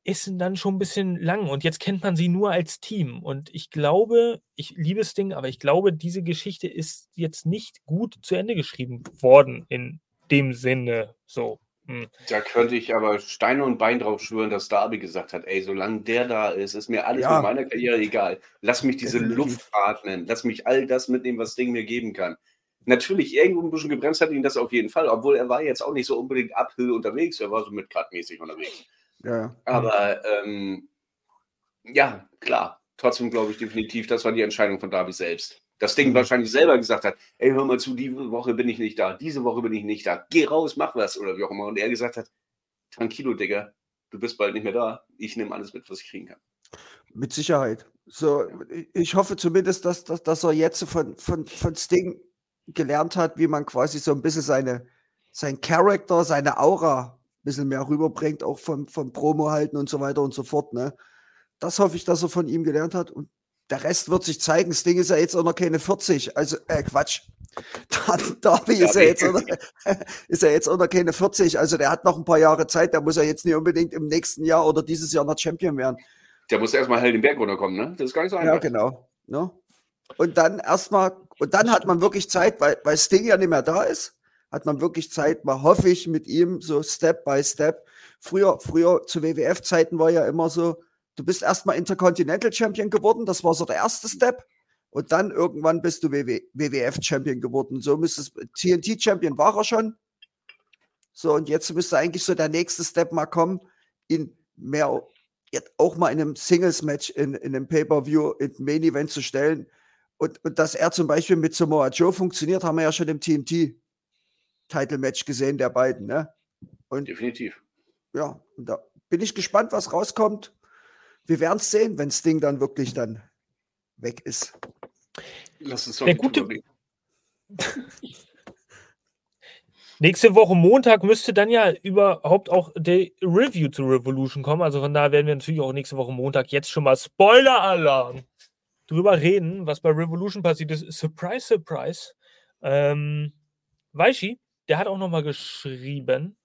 ist dann schon ein bisschen lang und jetzt kennt man sie nur als Team. Und ich glaube, ich liebe Sting, aber ich glaube, diese Geschichte ist jetzt nicht gut zu Ende geschrieben worden in dem Sinne. So. Hm. Da könnte ich aber Steine und Bein drauf schwören, dass Darby gesagt hat: Ey, solange der da ist, ist mir alles ja. mit meiner Karriere egal. Lass mich diese Luft atmen. Lass mich all das mitnehmen, was Sting mir geben kann. Natürlich, irgendwo ein bisschen gebremst hat ihn das auf jeden Fall, obwohl er war jetzt auch nicht so unbedingt uphill unterwegs, er war so mit mäßig unterwegs. Ja. Aber ähm, Ja, klar. Trotzdem glaube ich definitiv, das war die Entscheidung von Darby selbst. Das Ding wahrscheinlich selber gesagt hat, ey, hör mal zu, diese Woche bin ich nicht da, diese Woche bin ich nicht da, geh raus, mach was oder wie auch immer. Und er gesagt hat, tranquilo, Digga, du bist bald nicht mehr da, ich nehme alles mit, was ich kriegen kann. Mit Sicherheit. So, ich hoffe zumindest, dass, dass, dass er jetzt von, von, von Sting gelernt hat, wie man quasi so ein bisschen seine, sein Charakter, seine Aura ein bisschen mehr rüberbringt, auch vom, vom Promo halten und so weiter und so fort. Ne? Das hoffe ich, dass er von ihm gelernt hat. Und der Rest wird sich zeigen. Das Ding ist ja jetzt auch noch keine 40. Also, äh, Quatsch. Darby ist ja, jetzt noch, ist ja jetzt auch noch keine 40. Also, der hat noch ein paar Jahre Zeit. Der muss ja jetzt nicht unbedingt im nächsten Jahr oder dieses Jahr noch Champion werden. Der muss erstmal halt den Berg runterkommen, ne? Das ist gar nicht so einfach. Ja, genau. Ne? Und dann erstmal, und dann hat man wirklich Zeit, weil, weil Sting ja nicht mehr da ist, hat man wirklich Zeit, mal hoffe ich, mit ihm so Step by Step. Früher, früher zu WWF-Zeiten war ja immer so, du bist erstmal Intercontinental Champion geworden, das war so der erste Step. Und dann irgendwann bist du WWF Champion geworden. So müsste es, TNT Champion war er schon. So, und jetzt müsste eigentlich so der nächste Step mal kommen, ihn mehr jetzt auch mal in einem Singles-Match, in, in einem Pay-Per-View, in einem Main-Event zu stellen. Und, und dass er zum Beispiel mit Samoa Joe funktioniert, haben wir ja schon im TNT-Title-Match gesehen, der beiden. Ne? Und, Definitiv. Ja, und da bin ich gespannt, was rauskommt. Wir werden es sehen, wenn das Ding dann wirklich dann weg ist. Lass uns doch der gute, Nächste Woche Montag müsste dann ja überhaupt auch der Review zu Revolution kommen. Also von daher werden wir natürlich auch nächste Woche Montag jetzt schon mal Spoiler-Alarm drüber reden, was bei Revolution passiert ist. Surprise, surprise. Ähm, Weishi, der hat auch nochmal geschrieben.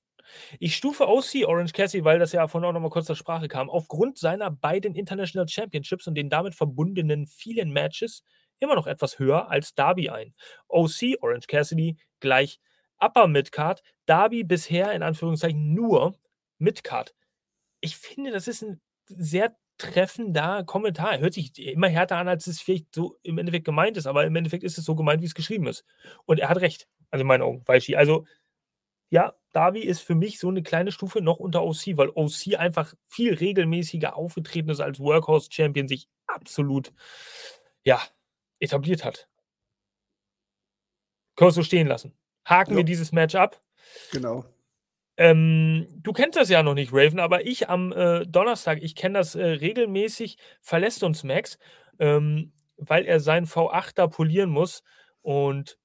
Ich stufe OC Orange Cassidy, weil das ja vorhin auch nochmal kurz zur Sprache kam, aufgrund seiner beiden International Championships und den damit verbundenen vielen Matches immer noch etwas höher als Darby ein. OC Orange Cassidy gleich Upper Midcard, Darby bisher in Anführungszeichen nur Midcard. Ich finde, das ist ein sehr treffender Kommentar. Hört sich immer härter an, als es vielleicht so im Endeffekt gemeint ist, aber im Endeffekt ist es so gemeint, wie es geschrieben ist. Und er hat recht, also in meinen Augen, Weishi. Also, ja, Darby ist für mich so eine kleine Stufe noch unter OC, weil OC einfach viel regelmäßiger aufgetreten ist als Workhorse-Champion, sich absolut, ja, etabliert hat. Können wir so stehen lassen. Haken ja. wir dieses Match ab. Genau. Ähm, du kennst das ja noch nicht, Raven, aber ich am äh, Donnerstag, ich kenne das äh, regelmäßig, verlässt uns Max, ähm, weil er seinen V8 da polieren muss. Und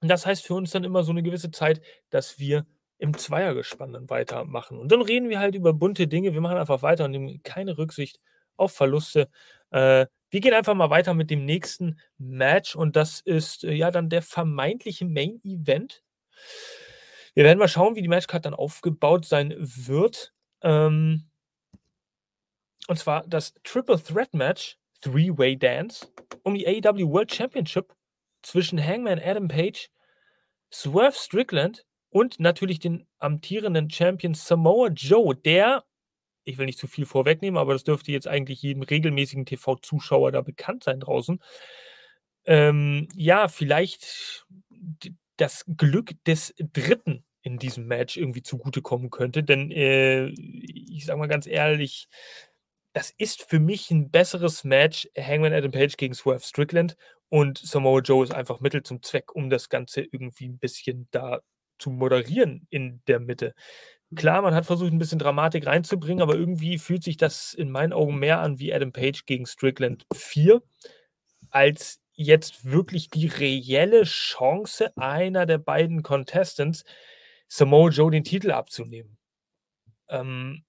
das heißt für uns dann immer so eine gewisse Zeit, dass wir im Zweiergespann dann weitermachen. Und dann reden wir halt über bunte Dinge. Wir machen einfach weiter und nehmen keine Rücksicht auf Verluste. Äh, wir gehen einfach mal weiter mit dem nächsten Match und das ist äh, ja dann der vermeintliche Main Event. Wir werden mal schauen, wie die Matchcard dann aufgebaut sein wird. Ähm, und zwar das Triple Threat Match, Three-Way Dance, um die AEW World Championship zwischen Hangman Adam Page, Swerve Strickland und natürlich den amtierenden Champion Samoa Joe, der ich will nicht zu viel vorwegnehmen, aber das dürfte jetzt eigentlich jedem regelmäßigen TV-Zuschauer da bekannt sein draußen. Ähm, ja, vielleicht das Glück des Dritten in diesem Match irgendwie zugutekommen könnte. Denn äh, ich sage mal ganz ehrlich, das ist für mich ein besseres Match, Hangman Adam Page gegen Swerve Strickland. Und Samoa Joe ist einfach Mittel zum Zweck, um das Ganze irgendwie ein bisschen da zu moderieren in der Mitte. Klar, man hat versucht, ein bisschen Dramatik reinzubringen, aber irgendwie fühlt sich das in meinen Augen mehr an wie Adam Page gegen Strickland 4, als jetzt wirklich die reelle Chance einer der beiden Contestants, Samoa Joe den Titel abzunehmen. Ähm,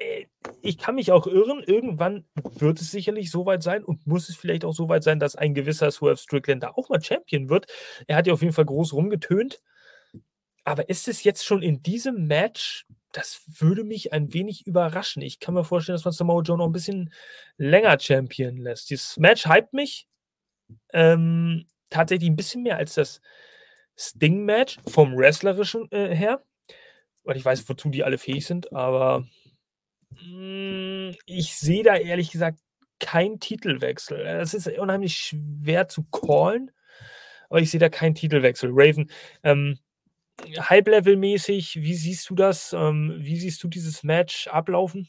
äh, ich kann mich auch irren, irgendwann wird es sicherlich soweit sein und muss es vielleicht auch soweit sein, dass ein gewisser Swerve Strickland da auch mal Champion wird. Er hat ja auf jeden Fall groß rumgetönt. Aber ist es jetzt schon in diesem Match? Das würde mich ein wenig überraschen. Ich kann mir vorstellen, dass man Samoa Joe noch ein bisschen länger Champion lässt. Dieses Match hypt mich ähm, tatsächlich ein bisschen mehr als das Sting-Match vom Wrestlerischen äh, her. Weil ich weiß, wozu die alle fähig sind, aber mh, mm, ich sehe da ehrlich gesagt keinen Titelwechsel. Es ist unheimlich schwer zu callen, aber ich sehe da keinen Titelwechsel. Raven, ähm, Halblevel-mäßig, wie siehst du das? Ähm, wie siehst du dieses Match ablaufen?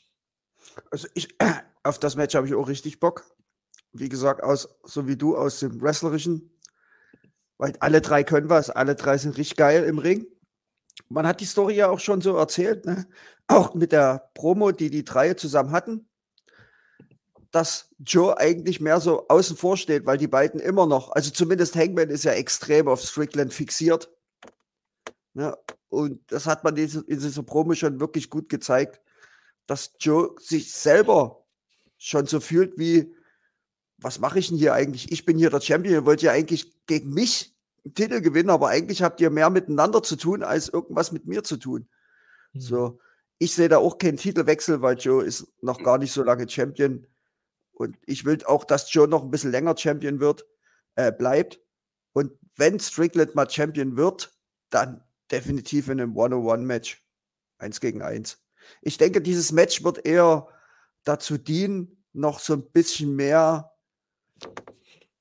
Also ich, Auf das Match habe ich auch richtig Bock. Wie gesagt, aus, so wie du aus dem Wrestlerischen. Weil alle drei können was, alle drei sind richtig geil im Ring. Man hat die Story ja auch schon so erzählt, ne? auch mit der Promo, die die drei zusammen hatten, dass Joe eigentlich mehr so außen vor steht, weil die beiden immer noch, also zumindest Hangman ist ja extrem auf Strickland fixiert. Ne? Und das hat man in dieser Promo schon wirklich gut gezeigt, dass Joe sich selber schon so fühlt wie, was mache ich denn hier eigentlich? Ich bin hier der Champion, ihr wollt ja eigentlich gegen mich einen Titel gewinnen, aber eigentlich habt ihr mehr miteinander zu tun, als irgendwas mit mir zu tun. Mhm. So, ich sehe da auch keinen Titelwechsel, weil Joe ist noch gar nicht so lange Champion. Und ich will auch, dass Joe noch ein bisschen länger Champion wird, äh, bleibt. Und wenn Strickland mal Champion wird, dann definitiv in einem One-on-One-Match. Eins gegen eins. Ich denke, dieses Match wird eher dazu dienen, noch so ein bisschen mehr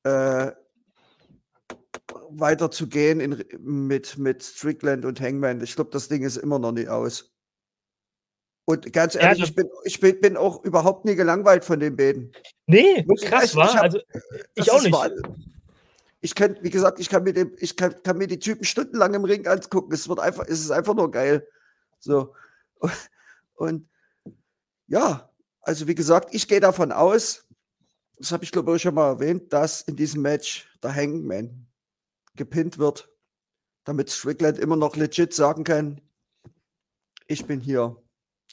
äh, weiterzugehen in, mit, mit Strickland und Hangman. Ich glaube, das Ding ist immer noch nicht aus. Und ganz ehrlich, ja, ich, bin, ich bin, bin, auch überhaupt nie gelangweilt von den beiden. Nee, krass, war. Also, ich auch nicht. Mal, ich kann, wie gesagt, ich kann mir, dem, ich kann, kann, mir die Typen stundenlang im Ring angucken. Es wird einfach, es ist einfach nur geil. So. Und, und ja, also wie gesagt, ich gehe davon aus, das habe ich glaube ich schon mal erwähnt, dass in diesem Match der Hangman gepinnt wird, damit Strickland immer noch legit sagen kann, ich bin hier.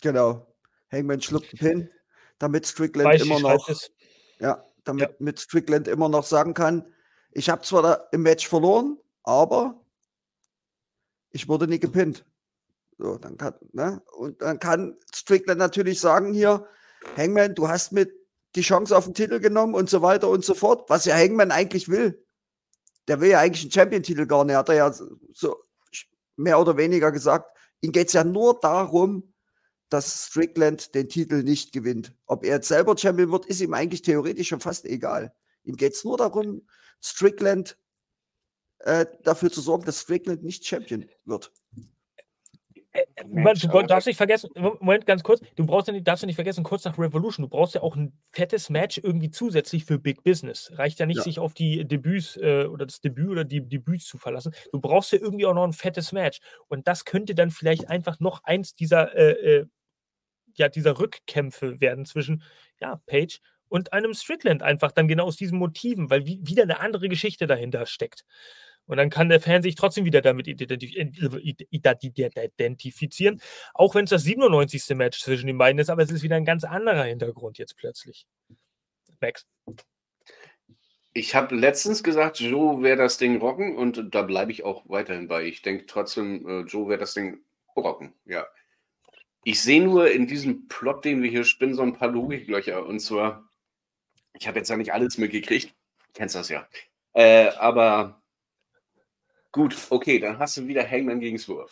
Genau. Hangman schluckt den Pin, damit Strickland Weiß immer noch, ja, damit ja. mit Strickland immer noch sagen kann, ich habe zwar im Match verloren, aber ich wurde nie gepinnt. So, dann kann, ne? Und dann kann Strickland natürlich sagen hier, Hangman, du hast mit die Chance auf den Titel genommen und so weiter und so fort, was ja Hangman eigentlich will. Der will ja eigentlich einen Champion-Titel gar nicht, hat er ja so mehr oder weniger gesagt. Ihm geht es ja nur darum, dass Strickland den Titel nicht gewinnt. Ob er jetzt selber Champion wird, ist ihm eigentlich theoretisch schon fast egal. Ihm geht es nur darum, Strickland äh, dafür zu sorgen, dass Strickland nicht Champion wird. Äh, du darfst nicht vergessen, Moment, ganz kurz, du brauchst ja nicht, darfst ja nicht vergessen, kurz nach Revolution, du brauchst ja auch ein fettes Match irgendwie zusätzlich für Big Business. Reicht ja nicht, ja. sich auf die Debüts äh, oder das Debüt oder die Debüts zu verlassen. Du brauchst ja irgendwie auch noch ein fettes Match. Und das könnte dann vielleicht einfach noch eins dieser, äh, äh, ja, dieser Rückkämpfe werden zwischen ja, Page und einem Strickland einfach dann genau aus diesen Motiven, weil wie, wieder eine andere Geschichte dahinter steckt. Und dann kann der Fan sich trotzdem wieder damit identifizieren, auch wenn es das 97. Match zwischen den beiden ist, aber es ist wieder ein ganz anderer Hintergrund jetzt plötzlich. Max. Ich habe letztens gesagt, Joe wäre das Ding rocken und da bleibe ich auch weiterhin bei. Ich denke trotzdem, äh, Joe wäre das Ding rocken, ja. Ich sehe nur in diesem Plot, den wir hier spinnen, so ein paar Logiklöcher. Und zwar, ich habe jetzt ja nicht alles mitgekriegt. Kennst das ja. Äh, aber gut, okay, dann hast du wieder Hangman gegen Swerve.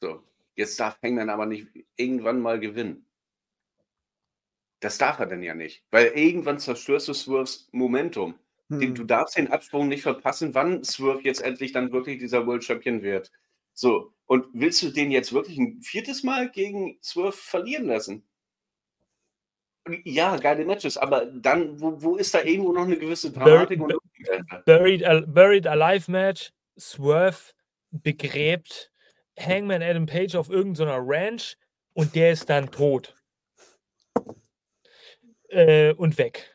So, jetzt darf Hangman aber nicht irgendwann mal gewinnen. Das darf er denn ja nicht, weil irgendwann zerstörst du Swerves Momentum. Hm. Du darfst den Absprung nicht verpassen, wann Swerve jetzt endlich dann wirklich dieser World Champion wird. So, und willst du den jetzt wirklich ein viertes Mal gegen Swerve verlieren lassen? Ja, geile Matches, aber dann, wo, wo ist da irgendwo noch eine gewisse Dramatik? Buried, und buried, buried Alive Match, Swerve begräbt Hangman Adam Page auf irgendeiner Ranch und der ist dann tot. Äh, und weg.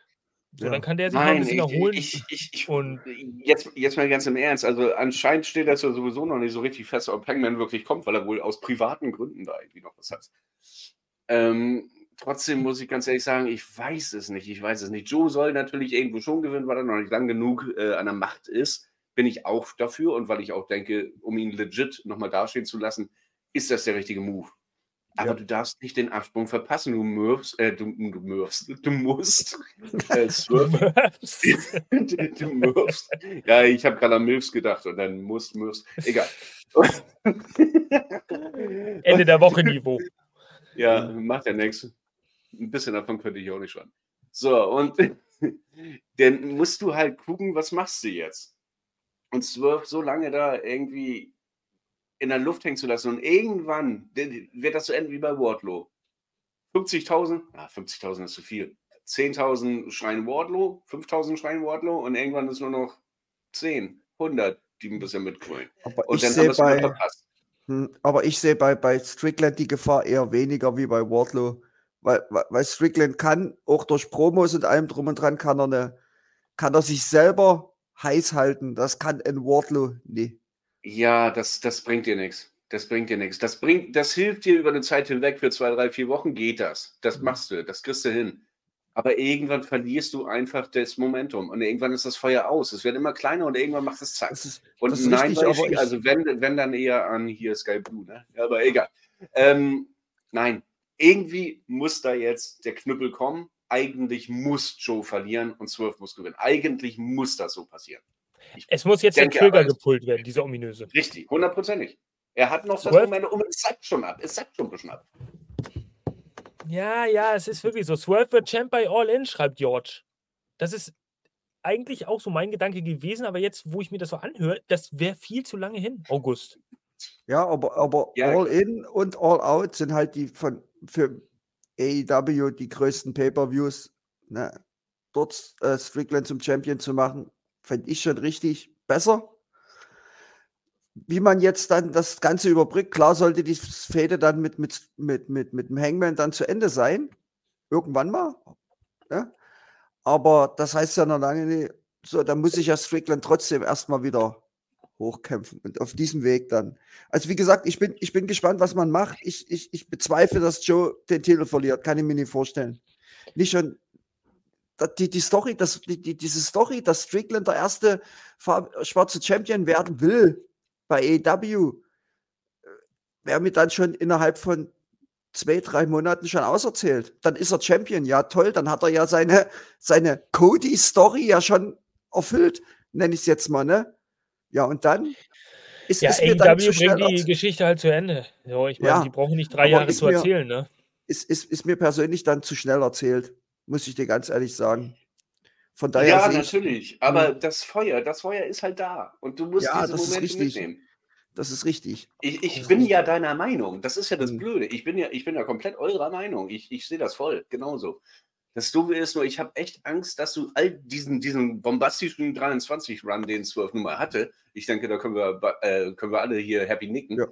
So, ja. dann kann der sich Nein, ein bisschen ich, erholen. Ich, ich, ich, und jetzt, jetzt mal ganz im Ernst. Also anscheinend steht das ja sowieso noch nicht so richtig fest, ob Hangman wirklich kommt, weil er wohl aus privaten Gründen da irgendwie noch was hat. Ähm, trotzdem muss ich ganz ehrlich sagen, ich weiß es nicht. Ich weiß es nicht. Joe soll natürlich irgendwo schon gewinnen, weil er noch nicht lang genug äh, an der Macht ist. Bin ich auch dafür und weil ich auch denke, um ihn legit nochmal dastehen zu lassen, ist das der richtige Move. Aber ja. du darfst nicht den Absprung verpassen. Du mürfst, äh, du, du mürfst, du musst. Äh, du, du mürfst. Ja, ich habe gerade an Milfs gedacht und dann musst, mürfst. Egal. Ende der Woche Niveau. Ja, macht ja nichts. Ein bisschen davon könnte ich auch nicht schon. So, und dann musst du halt gucken, was machst du jetzt? Und Swerve so lange da irgendwie in der Luft hängen zu lassen und irgendwann wird das so enden wie bei Wardlow. 50.000, ah, 50.000 ist zu viel. 10.000 schreien Wardlow, 5.000 schreien Wardlow und irgendwann ist nur noch 10, 100, die ein bisschen mitgrölen. Aber Und ich sehe bei, hm, aber ich sehe bei, bei Strickland die Gefahr eher weniger wie bei Wardlow. Weil, weil Strickland kann, auch durch Promos und allem drum und dran, kann er, eine, kann er sich selber heiß halten. Das kann ein Wardlow nie. Ja, das, das bringt dir nichts. Das bringt dir nichts. Das bringt, das hilft dir über eine Zeit hinweg für zwei, drei, vier Wochen geht das. Das Mhm. machst du, das kriegst du hin. Aber irgendwann verlierst du einfach das Momentum und irgendwann ist das Feuer aus. Es wird immer kleiner und irgendwann macht es zack. Ist, Und nein, richtig, also wenn, wenn dann eher an hier Sky Blue, ne? Ja, aber egal. Ähm, nein, irgendwie muss da jetzt der Knüppel kommen. Eigentlich muss Joe verlieren und Swerve muss gewinnen. Eigentlich muss das so passieren. Es muss jetzt denke der Trigger gepult werden, dieser ominöse. Richtig, hundertprozentig. Er hat noch das Moment und es sackt schon ab. Es sackt schon ein bisschen ab. Ja, ja, es ist wirklich so. Swerve wird Champ bei All In, schreibt George. Das ist eigentlich auch so mein Gedanke gewesen, aber jetzt, wo ich mir das so anhöre, das wäre viel zu lange hin, August. Ja, aber, aber Ja, All In und All Out sind halt die von für AEW die größten Pay-Per-Views. Ne? Dort äh, Strickland zum Champion zu machen, fände ich schon richtig besser. Wie man jetzt dann das Ganze überbrückt, klar sollte die Fehde dann mit, mit, mit, mit, mit dem Hangman dann zu Ende sein. Irgendwann mal. Ne? Aber das heißt ja noch lange nicht, so, dann muss sich ja Strickland trotzdem erstmal wieder hochkämpfen und auf diesem Weg dann. Also wie gesagt, ich bin, ich bin gespannt, was man macht. Ich, ich, ich bezweifle, dass Joe den Titel verliert. Kann ich mir nicht vorstellen. Nicht schon die, die Story, das, die, die, diese Story, dass Strickland der erste schwarze Champion werden will bei AEW, wäre mir dann schon innerhalb von zwei, drei Monaten schon auserzählt. Dann ist er Champion, ja toll, dann hat er ja seine, seine Cody-Story ja schon erfüllt, nenne ich es jetzt mal, ne? Ja, und dann ist, Ja, ist mir dann zu schnell bringt die Geschichte halt zu Ende. So, ich meine, Ja, die brauchen nicht drei Jahre zu mir- erzählen, ne? ist, ist, ist mir persönlich dann zu schnell erzählt, muss ich dir ganz ehrlich sagen. Von daher Ja, sehe ich, natürlich. Aber das Feuer, das Feuer ist halt da. Und du musst Ja, diese das ist Momente richtig. mitnehmen. das ist richtig. Ich, ich bin ja deiner Meinung. Das ist ja das Mhm. Blöde. Ich bin ja, ich bin ja komplett eurer Meinung. Ich, ich sehe das voll, genauso. Das Doofe ist nur, ich habe echt Angst, dass du all diesen, diesen bombastischen 23-Run, den Swerve nun mal hatte, ich denke, da können wir, äh, können wir alle hier happy nicken, Ja.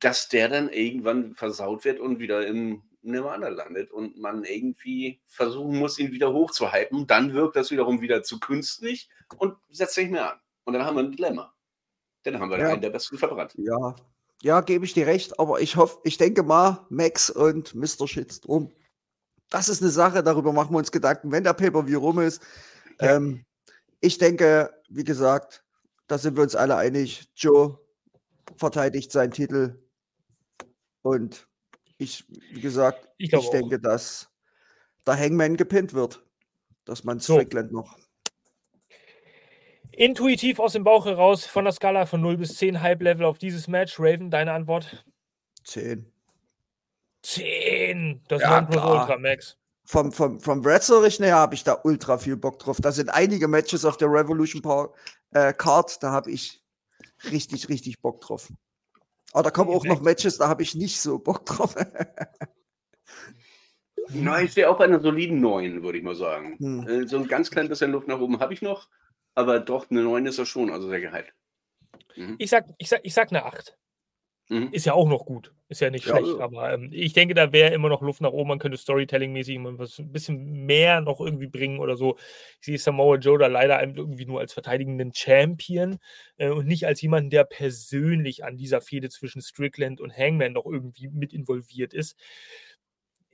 dass der dann irgendwann versaut wird und wieder im Nirvana landet und man irgendwie versuchen muss, ihn wieder hochzuhypen. Dann wirkt das wiederum wieder zu künstlich und setzt nicht mehr an. Und dann haben wir ein Dilemma. Dann haben wir Ja. einen der besten verbrannt. Ja, ja, gebe ich dir recht, aber ich hoffe, ich denke mal, Max und Mr. Shitstorm, das ist eine Sache, darüber machen wir uns Gedanken, wenn der Pay-Per-View rum ist. Ja. Ähm, ich denke, wie gesagt, da sind wir uns alle einig. Joe verteidigt seinen Titel und ich, wie gesagt, Ich ich, glaube auch. denke, dass der Hangman gepinnt wird, dass man So. Strickland noch. Intuitiv aus dem Bauch heraus, von der Skala von 0 bis 10 Hype-Level auf dieses Match. Raven, deine Antwort? 10. 10! Das Ja, Nonplus. Ultra Max. vom, vom, vom Wrestlerischen her habe ich da ultra viel Bock drauf. Da sind einige Matches auf der Revolution Power äh, Card, da habe ich richtig, richtig Bock drauf. Aber da kommen auch noch Matches, da habe ich nicht so Bock drauf. Nein, ich stehe auch bei einer soliden 9, würde ich mal sagen. Hm. Äh, So ein ganz klein bisschen Luft nach oben habe ich noch, aber doch eine 9 ist er schon, also sehr gehypt. Mhm. Ich sag, ich sag, ich sag eine 8. Mhm. Ist ja auch noch gut. Ist ja nicht Ja, schlecht. ja. Aber ähm, ich denke, da wäre immer noch Luft nach oben. Man könnte Storytelling-mäßig was ein bisschen mehr noch irgendwie bringen oder so. Ich sehe Samoa Joe da leider irgendwie nur als verteidigenden Champion äh, und nicht als jemanden, der persönlich an dieser Fehde zwischen Strickland und Hangman noch irgendwie mit involviert ist.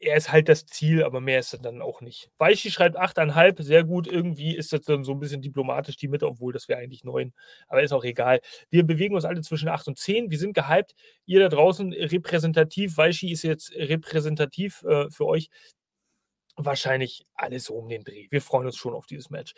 Er ist halt das Ziel, aber mehr ist er dann auch nicht. Weichi schreibt 8,5, sehr gut. Irgendwie ist das dann so ein bisschen diplomatisch die Mitte, obwohl das wäre eigentlich 9. Aber ist auch egal. Wir bewegen uns alle zwischen 8 und 10. Wir sind gehypt. Ihr da draußen repräsentativ. Weichi ist jetzt repräsentativ äh, für euch. Wahrscheinlich alles um den Dreh. Wir freuen uns schon auf dieses Match.